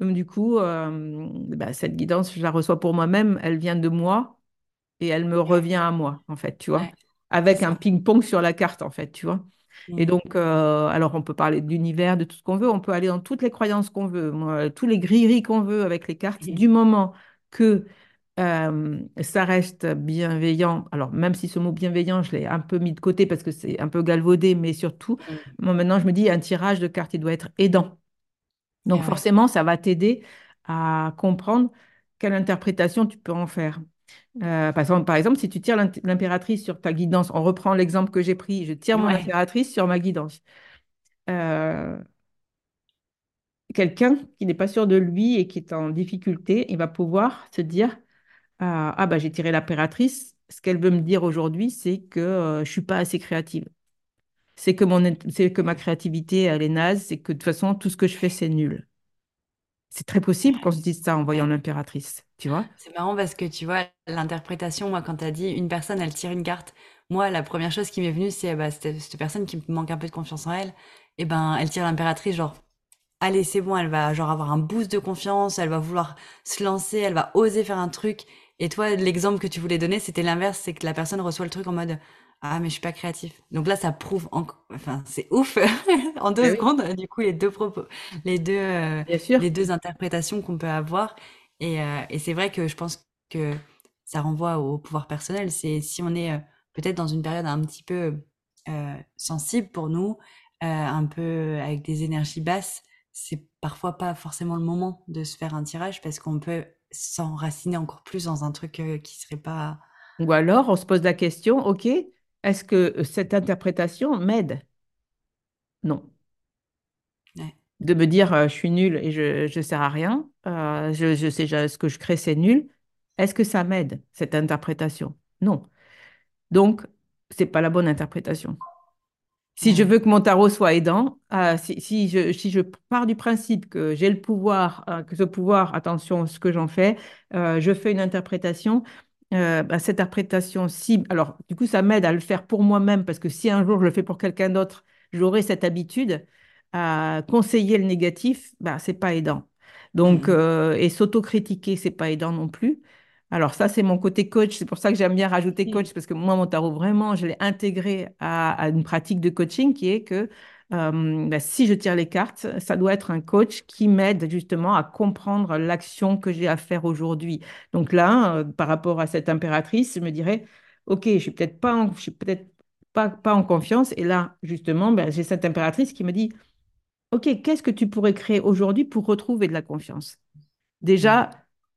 Hum, Du coup, euh, ben, cette guidance, je la reçois pour moi-même, elle vient de moi et elle me Ouais. revient à moi, en fait, tu vois, Ouais. Avec un ping-pong sur la carte, en fait, tu vois. Et Mm. donc, euh, alors on peut parler d'univers, de tout ce qu'on veut, on peut aller dans toutes les croyances qu'on veut, moi, tous les grilleries qu'on veut avec les cartes, du moment que euh, ça reste bienveillant. Alors, même si ce mot bienveillant, je l'ai un peu mis de côté parce que c'est un peu galvaudé, mais surtout, Mm. moi maintenant, je me dis, un tirage de cartes, il doit être aidant. Donc, ouais. forcément, ça va t'aider à comprendre quelle interprétation tu peux en faire. Euh, par exemple, par exemple, si tu tires l'impératrice sur ta guidance, on reprend l'exemple que j'ai pris, je tire mon Ouais. impératrice sur ma guidance. Euh, quelqu'un qui n'est pas sûr de lui et qui est en difficulté, il va pouvoir se dire, ah, ah, bah j'ai tiré l'impératrice, ce qu'elle veut me dire aujourd'hui, c'est que euh, je suis pas assez créative. C'est que mon, que ma créativité, elle est naze, c'est que de toute façon, tout ce que je fais, c'est nul. C'est très possible qu'on se dise ça en voyant l'impératrice, tu vois? C'est marrant parce que tu vois, l'interprétation, moi, quand tu as dit une personne, elle tire une carte, moi, la première chose qui m'est venue, c'est bah, cette, cette personne qui manque un peu de confiance en elle, et ben, elle tire l'impératrice, genre, allez, c'est bon, elle va genre avoir un boost de confiance, elle va vouloir se lancer, elle va oser faire un truc. Et toi, l'exemple que tu voulais donner, c'était l'inverse, c'est que la personne reçoit le truc en mode, ah, mais je suis pas créatif. Donc là, ça prouve, enfin, c'est ouf, en deux Eh oui, secondes, du coup, les deux propos, les deux, euh, les deux interprétations qu'on peut avoir. Et, euh, et c'est vrai que je pense que ça renvoie au pouvoir personnel. C'est si on est euh, peut-être dans une période un petit peu sensible pour nous, un peu avec des énergies basses, c'est parfois pas forcément le moment de se faire un tirage parce qu'on peut s'enraciner encore plus dans un truc qui serait pas. Ou alors, on se pose la question, OK, est-ce que cette interprétation m'aide? Non. Ouais. de me dire euh, je suis nulle et je ne sers à rien, euh, je, je sais ce que je crée, c'est nul. Est-ce que ça m'aide, cette interprétation? Non. Donc, c'est pas la bonne interprétation. Si je veux que mon tarot soit aidant, euh, si, si je, si je pars du principe que j'ai le pouvoir, euh, que ce pouvoir, attention, ce que j'en fais, euh, je fais une interprétation, euh, bah, cette interprétation, si, alors du coup, ça m'aide à le faire pour moi-même, parce que si un jour je le fais pour quelqu'un d'autre, j'aurai cette habitude à conseiller le négatif, bah, c'est pas aidant. Donc, Mhm. euh, et s'autocritiquer, c'est pas aidant non plus. Alors ça, c'est mon côté coach. C'est pour ça que j'aime bien rajouter coach, parce que moi, mon tarot, vraiment, je l'ai intégré à, à une pratique de coaching qui est que euh, bah, si je tire les cartes, ça doit être un coach qui m'aide justement à comprendre l'action que j'ai à faire aujourd'hui. Donc là, euh, par rapport à cette impératrice, je me dirais, OK, je suis peut-être pas en, je suis peut-être pas, pas en confiance. Et là, justement, ben, j'ai cette impératrice qui me dit, OK, qu'est-ce que tu pourrais créer aujourd'hui pour retrouver de la confiance? Déjà,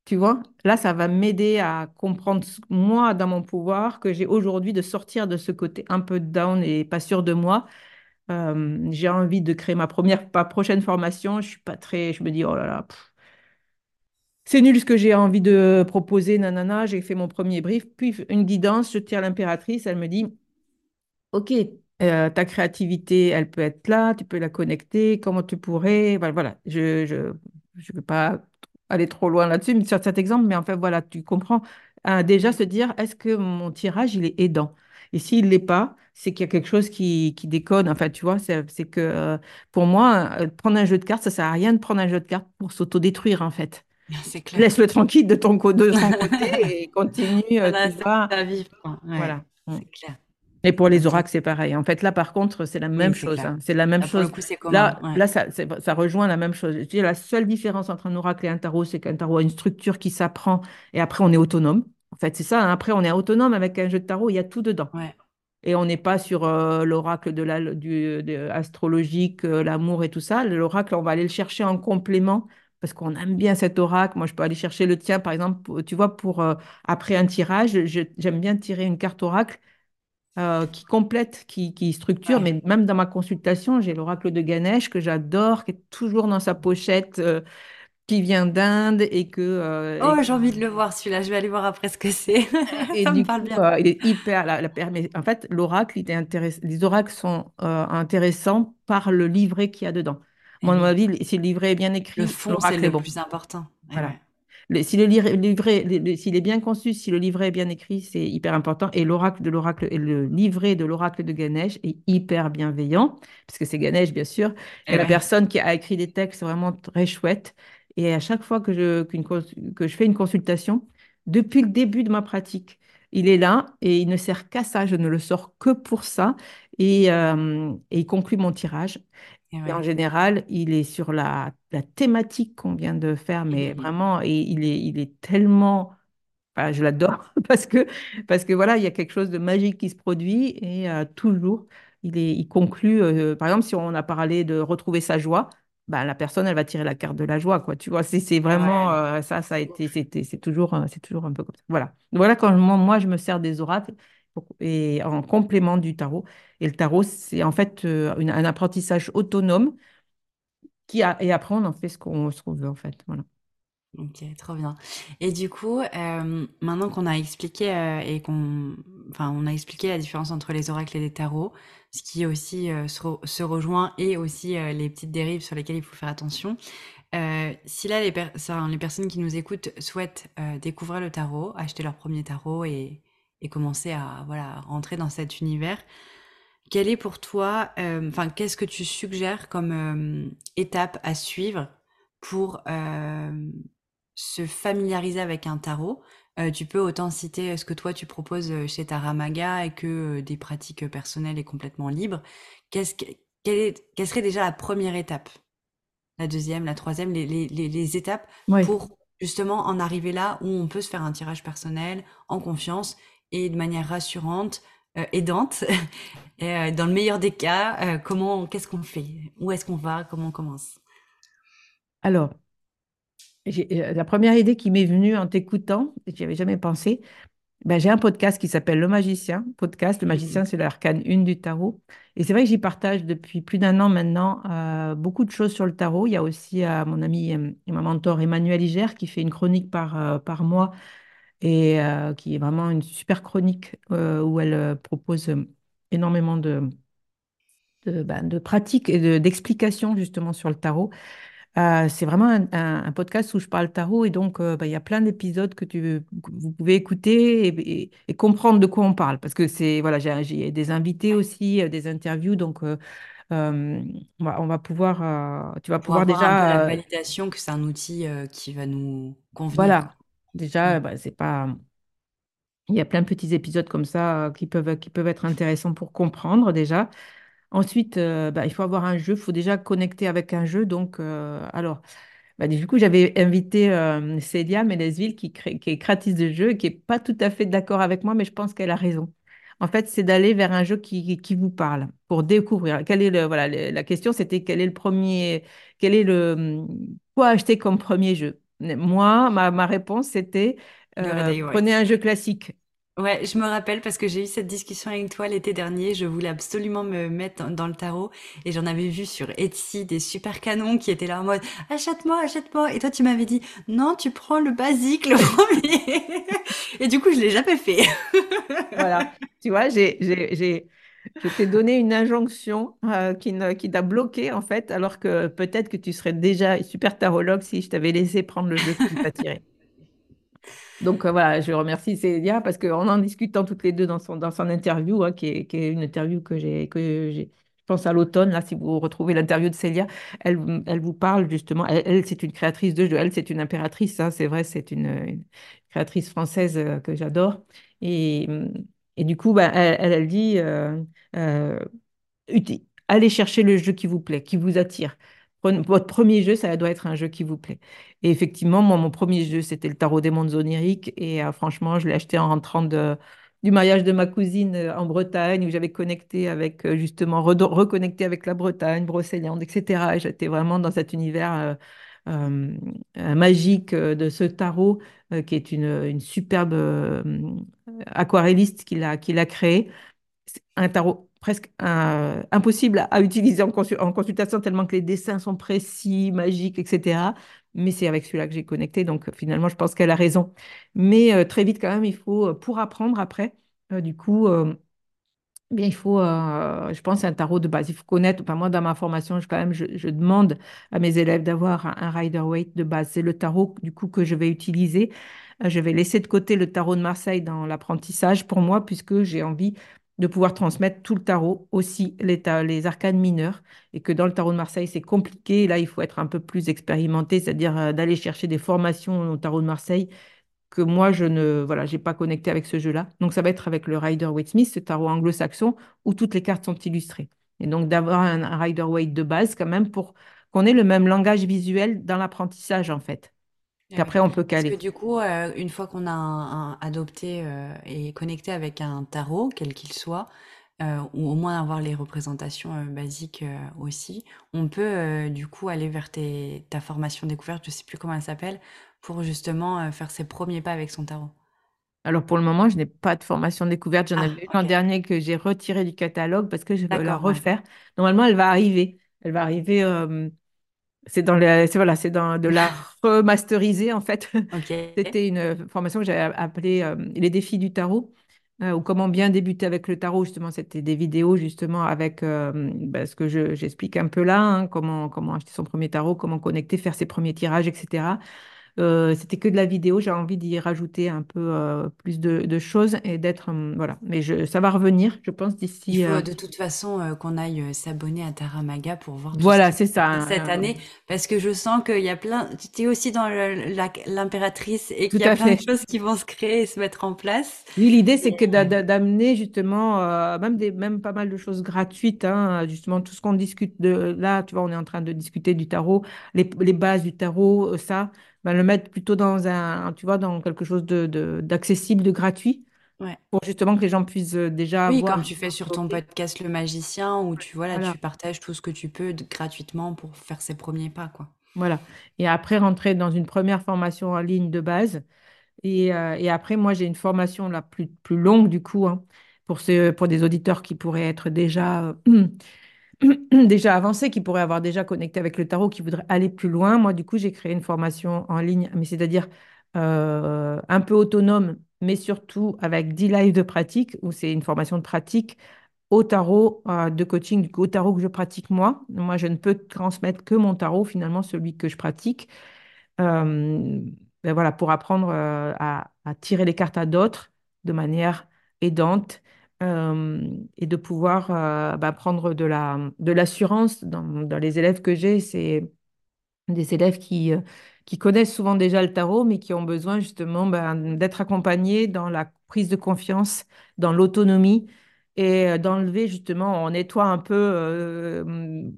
tu vois, là, ça va m'aider à comprendre, moi, dans mon pouvoir, que j'ai aujourd'hui de sortir de ce côté un peu down et pas sûr de moi. J'ai envie de créer ma première, prochaine formation. Je suis pas très, je me dis, oh là là, c'est nul ce que j'ai envie de proposer, nanana. J'ai fait mon premier brief, puis une guidance, je tire l'impératrice, elle me dit, OK, euh, ta créativité, elle peut être là, tu peux la connecter, comment tu pourrais, voilà, voilà. je je je veux pas aller trop loin là-dessus, sur cet exemple, mais en fait, voilà, tu comprends. Euh, déjà se dire, est-ce que mon tirage, il est aidant? Et s'il ne l'est pas, c'est qu'il y a quelque chose qui, qui déconne. Enfin, tu vois, c'est que euh, pour moi, euh, prendre un jeu de cartes, ça sert à rien de prendre un jeu de cartes pour s'autodétruire, en fait. Laisse-le tranquille de ton, de son côté et continue, euh, Voilà, tu vois. Ouais, Voilà. Mm. c'est clair. Et pour les oracles, c'est pareil. En fait, là, par contre, c'est la même Oui, chose. hein. C'est la même chose. Là, Ouais. là ça, ça rejoint la même chose. Je dis, la seule différence entre un oracle et un tarot, c'est qu'un tarot a une structure qui s'apprend et après, on est autonome. En fait, c'est ça. hein. Après, on est autonome avec un jeu de tarot, il y a tout dedans. Ouais. Et on n'est pas sur euh, l'oracle de la, du, de- astrologique, euh, l'amour et tout ça. L'oracle, on va aller le chercher en complément parce qu'on aime bien cet oracle. Moi, je peux aller chercher le tien, par exemple, tu vois, pour euh, après un tirage, j'aime bien tirer une carte oracle euh, qui complète, qui, qui structure. Ouais. Mais même dans ma consultation, j'ai l'oracle de Ganesh que j'adore, qui est toujours dans sa pochette, euh, qui vient d'Inde et que, euh, Oh, et, j'ai envie de le voir celui-là. Je vais aller voir après ce que c'est. et Ça me parle coup, bien. euh, il est hyper. La, la mais en fait, l'oracle, les oracles sont euh, intéressants par le livret qu'il y a dedans. Eh Moi, à mon oui. avis, si le livret est bien Le écrit, fond, c'est le bon. plus important. Eh Voilà. ouais. Le- si le li- livret, le- le- s'il est bien conçu, si le livret est bien écrit, c'est hyper important. Et l'oracle de l'oracle et le livret de l'oracle de Ganesh est hyper bienveillant, puisque c'est Ganesh, bien sûr. Et Eh la ouais. personne qui a écrit des textes, c'est vraiment très chouette. Et à chaque fois que je, que je fais une consultation, depuis le début de ma pratique, il est là et il ne sert qu'à ça. Je ne le sors que pour ça. Et, euh, et il conclut mon tirage. Et en général, il est sur la, la thématique qu'on vient de faire, mais vraiment, et il est, il est tellement, enfin, je l'adore parce que, parce que voilà, il y a quelque chose de magique qui se produit et euh, toujours, il est, il conclut. euh, par exemple, si on a parlé de retrouver sa joie, bah, la personne, elle va tirer la carte de la joie, quoi. Tu vois, c'est c'est Ah vraiment ouais. euh, ça, ça a été, c'était, c'est toujours, euh, c'est toujours un peu comme ça. Voilà. Voilà quand moi, moi, je me sers des oracles et en complément du tarot. Et le tarot, c'est en fait euh, une- un apprentissage autonome qui a, et après, on en fait ce qu'on qu'on veut, en fait. Voilà. Ok, trop bien. Et du coup, euh, maintenant qu'on a expliqué euh, et qu'on, enfin, on a expliqué la différence entre les oracles et les tarots, ce qui aussi euh, se, re- se rejoint et aussi les petites dérives sur lesquelles il faut faire attention. Si là les, personnes qui nous écoutent souhaitent découvrir le tarot, acheter leur premier tarot et, et commencer à voilà rentrer dans cet univers, quel est pour toi, enfin, qu'est-ce que tu suggères comme étape à suivre pour se familiariser avec un tarot? Euh, tu peux autant citer ce que toi tu proposes euh, chez Taramaga et que euh, des pratiques personnelles et complètement libres. Qu'est-ce que, quelle est, quelle serait déjà la première étape? La deuxième, la troisième, les, les, les, les étapes Oui. pour justement en arriver là où on peut se faire un tirage personnel en confiance et de manière rassurante, euh, aidante. Et dans le meilleur des cas, comment, qu'est-ce qu'on fait? Où est-ce qu'on va? Comment on commence? Alors, la première idée qui m'est venue en t'écoutant, j'y avais jamais pensé, ben, j'ai un podcast qui s'appelle Le Magicien. Podcast, Le Mhm. Magicien, c'est l'arcane une du tarot. Et c'est vrai que j'y partage depuis plus d'un an maintenant euh, beaucoup de choses sur le tarot. Il y a aussi euh, mon ami euh, et ma mentor Emmanuel Iger qui fait une chronique par, euh, par mois et euh, qui est vraiment une super chronique euh, où elle euh, propose euh, énormément de, de, ben, de pratiques et de- d'explications justement sur le tarot. Euh, c'est vraiment un, un- un podcast où je parle tarot et donc euh, ben, il y a plein d'épisodes que, tu, que vous pouvez écouter et, et- et comprendre de quoi on parle parce que c'est voilà j'ai des invités aussi, euh, des interviews donc on va, pouvoir tu vas pouvoir avoir un peu la déjà validation que c'est un outil qui va nous convenir, voilà déjà Mm. ben, c'est pas il y a plein de petits épisodes comme ça qui peuvent, qui peuvent être intéressants pour comprendre déjà. Ensuite, euh, bah, il faut avoir un jeu, il faut déjà connecter avec un jeu. Donc, euh, alors, bah, du coup, j'avais invité euh, Célia qui, crée- qui est créatrice de jeu et qui n'est pas tout à fait d'accord avec moi, mais je pense qu'elle a raison. En fait, c'est d'aller vers un jeu qui, qui vous parle pour découvrir. Quel est le, voilà, le- la question, c'était quel est le premier, quel est le, hum, quoi acheter comme premier jeu? Moi, ma, ma réponse, c'était euh, prenez un jeu classique. Ouais, je me rappelle parce que j'ai eu cette discussion avec toi l'été dernier. Je voulais absolument me mettre dans dans le tarot et j'en avais vu sur Etsy des super canons qui étaient là en mode achète-moi, achète-moi. Et toi, tu m'avais dit non, tu prends le basique, le premier. Et du coup, je l'ai jamais fait. Voilà, tu vois, j'ai, j'ai, j'ai- je t'ai donné une injonction euh, qui, ne- qui t'a bloqué en fait, alors que peut-être que tu serais déjà super tarologue si je t'avais laissé prendre le jeu qui t'attirait. Donc euh, voilà, je remercie Célia parce qu'en en discutant toutes les deux dans son, dans son interview, hein, qui est, qui est une interview que j'ai, je pense à l'automne, là, si vous retrouvez l'interview de Célia, elle, elle vous parle justement, elle, c'est une créatrice de jeux, elle, c'est une impératrice, hein, c'est vrai, c'est une, créatrice française euh, que j'adore. Et, et du coup, bah, elle, dit, euh, allez chercher le jeu qui vous plaît, qui vous attire. Votre premier jeu, ça doit être un jeu qui vous plaît. Et effectivement, moi, mon premier jeu, c'était le Tarot des mondes oniriques. Et euh, franchement, je l'ai acheté en rentrant du mariage de ma cousine euh, en Bretagne, où j'avais connecté avec, euh, justement, reconnecté avec la Bretagne, Brocéliande, etc. Et j'étais vraiment dans cet univers magique de ce tarot, qui est une, superbe aquarelliste qui l'a qui l'a créé un tarot presque impossible à, utiliser en, consu- en consultation tellement que les dessins sont précis, magiques, etc. Mais c'est avec celui-là que j'ai connecté, donc finalement, je pense qu'elle a raison. Mais euh, très vite, quand même, il faut, euh, pour apprendre après, euh, du coup, bien, il faut, je pense, un tarot de base. Il faut connaître, enfin, moi, dans ma formation, je, quand même, je, demande à mes élèves d'avoir un, Rider-Waite de base. C'est le tarot, du coup, que je vais utiliser. Je vais laisser de côté le tarot de Marseille dans l'apprentissage pour moi, puisque j'ai envie de pouvoir transmettre tout le tarot, aussi les, les arcanes mineurs, et que dans le tarot de Marseille, c'est compliqué. Là, il faut être un peu plus expérimenté, c'est-à-dire euh, d'aller chercher des formations au tarot de Marseille que moi, je ne, voilà, pas connecté avec ce jeu-là. Donc, ça va être avec le Rider-Waite-Smith, ce tarot anglo-saxon, où toutes les cartes sont illustrées. Et donc, d'avoir un, un Rider-Waite de base, quand même, pour qu'on ait le même langage visuel dans l'apprentissage, en fait. Qu'après, on peut Parce que caler. du coup, euh, une fois qu'on a un- un- adopté euh, et connecté avec un tarot, quel qu'il soit, euh, ou au moins avoir les représentations basiques aussi, on peut du coup aller vers tes, ta formation découverte, je sais plus comment elle s'appelle, pour justement faire ses premiers pas avec son tarot. Alors, pour le moment, je n'ai pas de formation découverte. J'en Ah, avais une l'an dernier que j'ai retirée du catalogue parce que je veux la ouais. refaire. Normalement, elle va arriver. Elle va arriver. Euh, c'est dans les, c'est voilà, c'est dans de la remasteriser en fait. C'était une formation que j'avais appelée euh, Les défis du tarot, euh, ou comment bien débuter avec le tarot. Justement, c'était des vidéos justement avec euh, bah, ce que je- j'explique un peu là, hein, comment, comment acheter son premier tarot, comment connecter, faire ses premiers tirages, etc. Euh, c'était que de la vidéo. J'ai envie d'y rajouter un peu euh, plus de, de choses et d'être hum, voilà. Mais je, ça va revenir, je pense Il d'ici. euh, faut de toute façon euh, qu'on aille euh, s'abonner à Taramaga pour voir tout Voilà, c'est ça. cette euh, année, parce que je sens qu'il y a plein, tu es aussi dans l'impératrice et qu'il y a plein de choses qui vont se créer et se mettre en place. Oui, l'idée, c'est que d'a- euh, d'a- d'amener justement, euh, même, des, même pas mal de choses gratuites, hein, justement, tout ce qu'on discute de là, tu vois, on est en train de discuter du tarot, les, les bases du tarot, euh, ça, ben, le mettre plutôt dans un, tu vois, dans quelque chose de, de- d'accessible, de gratuit, ouais. pour justement que les gens puissent euh, déjà Oui, comme tu fais sur ton podcast Le Magicien, où tu Voilà, tu partages tout ce que tu peux de- gratuitement pour faire ses premiers pas, quoi. voilà. Et après, rentrer dans une première formation en ligne de base. Et, euh, et après, moi, j'ai une formation la plus, plus longue, du coup, hein, pour, ce, pour des auditeurs qui pourraient être déjà euh, déjà avancé, qui pourrait avoir déjà connecté avec le tarot, qui voudrait aller plus loin. Moi, du coup, j'ai créé une formation en ligne, mais c'est-à-dire euh, un peu autonome, mais surtout avec 10 lives de pratique, où c'est une formation de pratique au tarot euh, de coaching, du au tarot que je pratique moi. Moi, je ne peux transmettre que mon tarot, finalement, celui que je pratique. Euh, ben voilà, pour apprendre à, à tirer les cartes à d'autres de manière aidante euh, et de pouvoir euh, bah, prendre de la, de l'assurance dans, dans les élèves que j'ai. C'est des élèves qui, qui connaissent souvent déjà le tarot, mais qui ont besoin justement ben, d'être accompagnés dans la prise de confiance, dans l'autonomie et d'enlever justement, on nettoie un peu euh,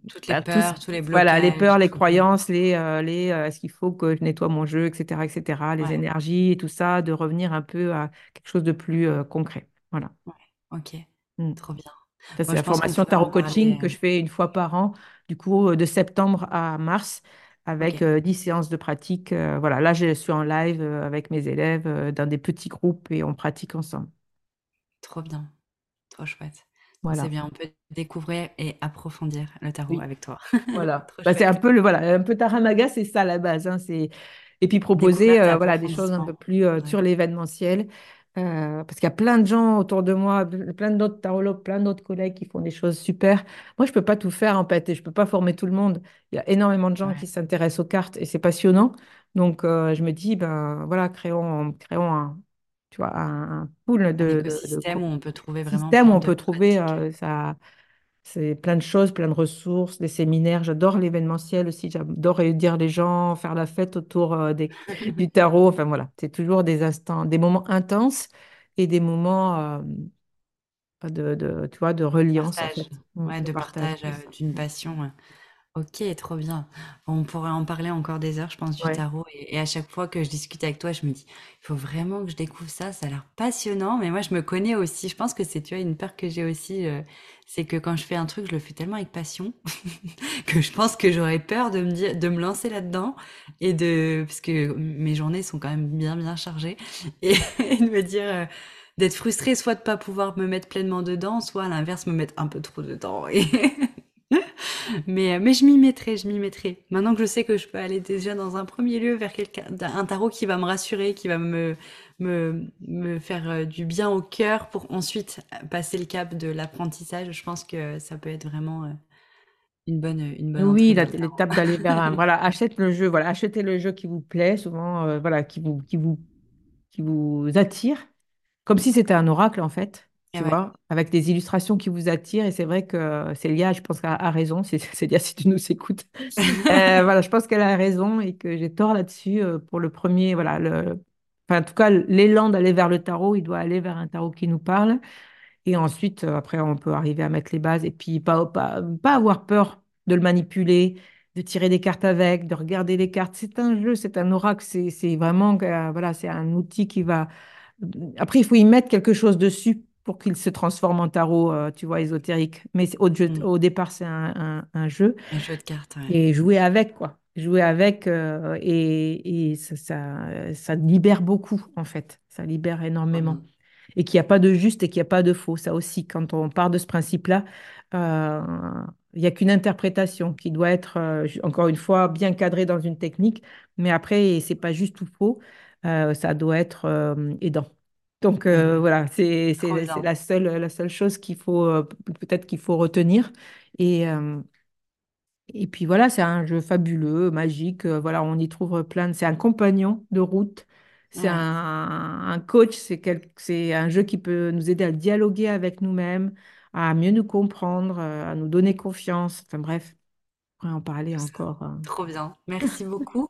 Toutes les ce- peurs, tous les voilà, les blocages, peurs, les croyances, les, les est-ce qu'il faut que je nettoie mon jeu, etc., etc., les Ouais. énergies et tout ça, de revenir un peu à quelque chose de plus concret. Voilà. ouais. Ok. Mm. Trop bien. Ça, c'est la formation tarot coaching parler. que euh, je fais une fois par an, du coup, euh, de septembre à mars, avec Ok. euh, 10 séances de pratique. Euh, voilà, là, je suis en live euh, avec mes élèves euh, dans des petits groupes et on pratique ensemble. Trop bien. Trop chouette. Bon, c'est Voilà. bien. On peut découvrir et approfondir le tarot Oui. avec toi. Voilà. Bah, c'est un peu le voilà, un peu Taramaga, c'est ça la base. hein, c'est... Et puis proposer euh, voilà, des choses un peu plus euh, Ouais. sur l'événementiel. Euh, parce qu'il y a plein de gens autour de moi, plein d'autres tarologues, plein d'autres collègues qui font des choses super. Moi, je peux pas tout faire en fait et je peux pas former tout le monde. Il y a énormément de gens qui s'intéressent aux cartes et c'est passionnant. Donc, euh, je me dis, ben voilà, créons, créons un, tu vois, un, pool de, Un de, de écosystème où on peut trouver vraiment où on peut trouver euh, ça c'est plein de choses, plein de ressources, des séminaires. J'adore l'événementiel aussi. J'adore réunir les gens, faire la fête autour euh, des- du tarot. Enfin voilà, c'est toujours des instants, des moments intenses et des moments euh, de, de, tu vois, de reliance en Partage. fait, Mm, Ouais, de de partage. partage euh, d'une passion. Ok, trop bien. On pourrait en parler encore des heures, je pense, du Ouais. tarot. Et, et à chaque fois que je discute avec toi, je me dis, il faut vraiment que je découvre ça. Ça a l'air passionnant. Mais moi, je me connais aussi. Je pense que c'est, tu vois, une peur que j'ai aussi. euh, c'est que quand je fais un truc, je le fais tellement avec passion que je pense que j'aurais peur de me dire, de me lancer là-dedans et de, parce que mes journées sont quand même bien, bien chargées et, et de me dire, euh, d'être frustrée, soit de pas pouvoir me mettre pleinement dedans, soit à l'inverse, me mettre un peu trop dedans. Et mais, euh, mais je m'y mettrai, je m'y mettrai. Maintenant que je sais que je peux aller déjà dans un premier lieu vers quelqu'un, un tarot qui va me rassurer, qui va me, me, me faire euh, du bien au cœur pour ensuite passer le cap de l'apprentissage, je pense que ça peut être vraiment euh, une bonne, une bonne Oui, l'étape d'aller vers un, voilà, achète le jeu, voilà, achetez le jeu qui vous plaît, souvent, euh, voilà, qui vous, qui vous, qui vous attire. Comme si c'était un oracle, en fait, tu ouais. vois, avec des illustrations qui vous attirent. Et c'est vrai que Célia, je pense qu'elle a raison. Célia, si tu nous écoutes. Euh, voilà, je pense qu'elle a raison et que j'ai tort là-dessus euh, pour le premier. Voilà, le... enfin, en tout cas, l'élan d'aller vers le tarot, il doit aller vers un tarot qui nous parle. Et ensuite, euh, après, on peut arriver à mettre les bases et puis pas, pas, pas avoir peur de le manipuler, de tirer des cartes avec, de regarder les cartes. C'est un jeu, c'est un oracle, c'est c'est vraiment voilà, c'est un outil qui va. Après, il faut y mettre quelque chose dessus pour qu'il se transforme en tarot, euh, tu vois, ésotérique. Mais c'est- au, jeu- Mm. au départ, c'est un, un- un jeu Un jeu de cartes, ouais. et jouer avec, quoi. Jouer avec euh, et, et ça, ça, ça libère beaucoup, en fait. Ça libère énormément bien. et qu'il n'y a pas de juste et qu'il n'y a pas de faux. Ça aussi, quand on part de ce principe-là, euh, il n'y a qu'une interprétation qui doit être, euh, encore une fois, bien cadrée dans une technique, mais après, c'est pas juste ou faux, euh, ça doit être euh, aidant. Donc euh, voilà, c'est la seule, la seule chose qu'il faut, euh, peut-être qu'il faut retenir. Et, euh, et puis voilà, c'est un jeu fabuleux, magique. euh, voilà, on y trouve plein de... C'est un compagnon de route, c'est un, Ouais. un coach, c'est quel- un jeu qui peut nous aider à dialoguer avec nous-mêmes, à mieux nous comprendre, euh, à nous donner confiance. Enfin bref, on pourrait en parler encore. hein. Trop bien. Merci beaucoup.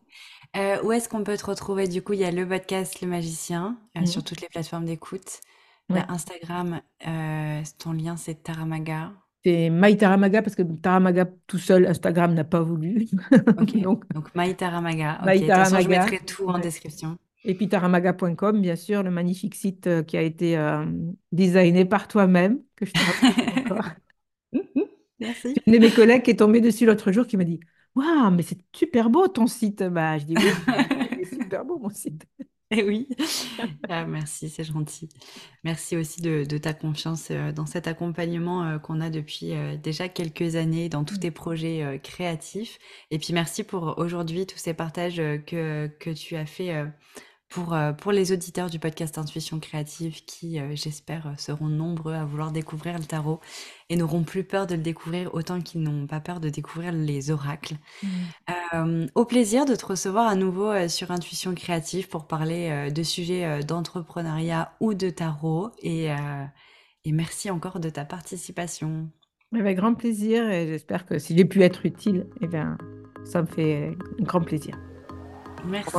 Euh, où est-ce qu'on peut te retrouver? Du coup, il y a le podcast Le Magicien euh, sur Mhm. toutes les plateformes d'écoute. Ouais. Instagram, euh, ton lien c'est Taramaga. C'est My Taramaga parce que Taramaga tout seul, Instagram n'a pas voulu. Donc, donc My Taramaga. Ok, My de toute façon, je mettrai tout en description. Et puis taramaga.com, bien sûr, le magnifique site qui a été designé par toi-même, que je te remercie encore. Merci. Une de mes collègues qui est tombée dessus l'autre jour qui m'a dit Waouh, mais c'est super beau ton site. Bah, je dis Oui, il est super beau mon site. Eh oui. Ah, merci, c'est gentil. Merci aussi de, de ta confiance euh, dans cet accompagnement euh, qu'on a depuis euh, déjà quelques années dans tous tes projets euh, créatifs. Et puis merci pour aujourd'hui tous ces partages que, que tu as fait pour, euh, pour les auditeurs du podcast Intuition Créative qui, euh, j'espère, seront nombreux à vouloir découvrir le tarot et n'auront plus peur de le découvrir autant qu'ils n'ont pas peur de découvrir les oracles. Mmh. Euh, au plaisir de te recevoir à nouveau sur Intuition Créative pour parler de sujets d'entrepreneuriat ou de tarot et, et merci encore de ta participation. Avec grand plaisir et j'espère que si j'ai pu être utile, eh bien, ça me fait un grand plaisir. Merci.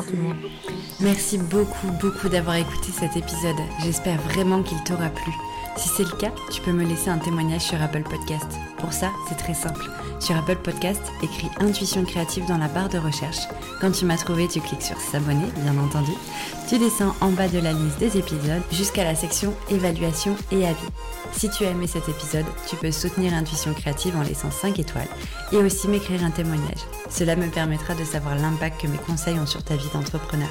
Merci beaucoup, beaucoup d'avoir écouté cet épisode. J'espère vraiment qu'il t'aura plu. Si c'est le cas, tu peux me laisser un témoignage sur Apple Podcast. Pour ça, c'est très simple. Sur Apple Podcast, écris Intuition créative dans la barre de recherche. Quand tu m'as trouvé, tu cliques sur S'abonner, bien entendu. Tu descends en bas de la liste des épisodes jusqu'à la section Évaluation et avis. Si tu as aimé cet épisode, tu peux soutenir Intuition créative en laissant 5 étoiles et aussi m'écrire un témoignage. Cela me permettra de savoir l'impact que mes conseils ont sur ta vie d'entrepreneur.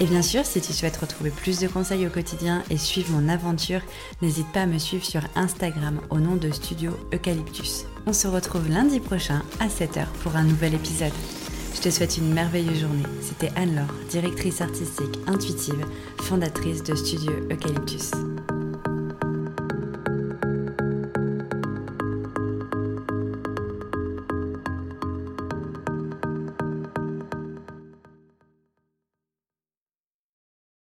Et bien sûr, si tu souhaites retrouver plus de conseils au quotidien et suivre mon aventure, n'hésite pas à me suivre sur Instagram au nom de Studio Eucalyptus. On se retrouve lundi prochain à 7h pour un nouvel épisode. Je te souhaite une merveilleuse journée. C'était Anne-Laure, directrice artistique intuitive, fondatrice de Studio Eucalyptus.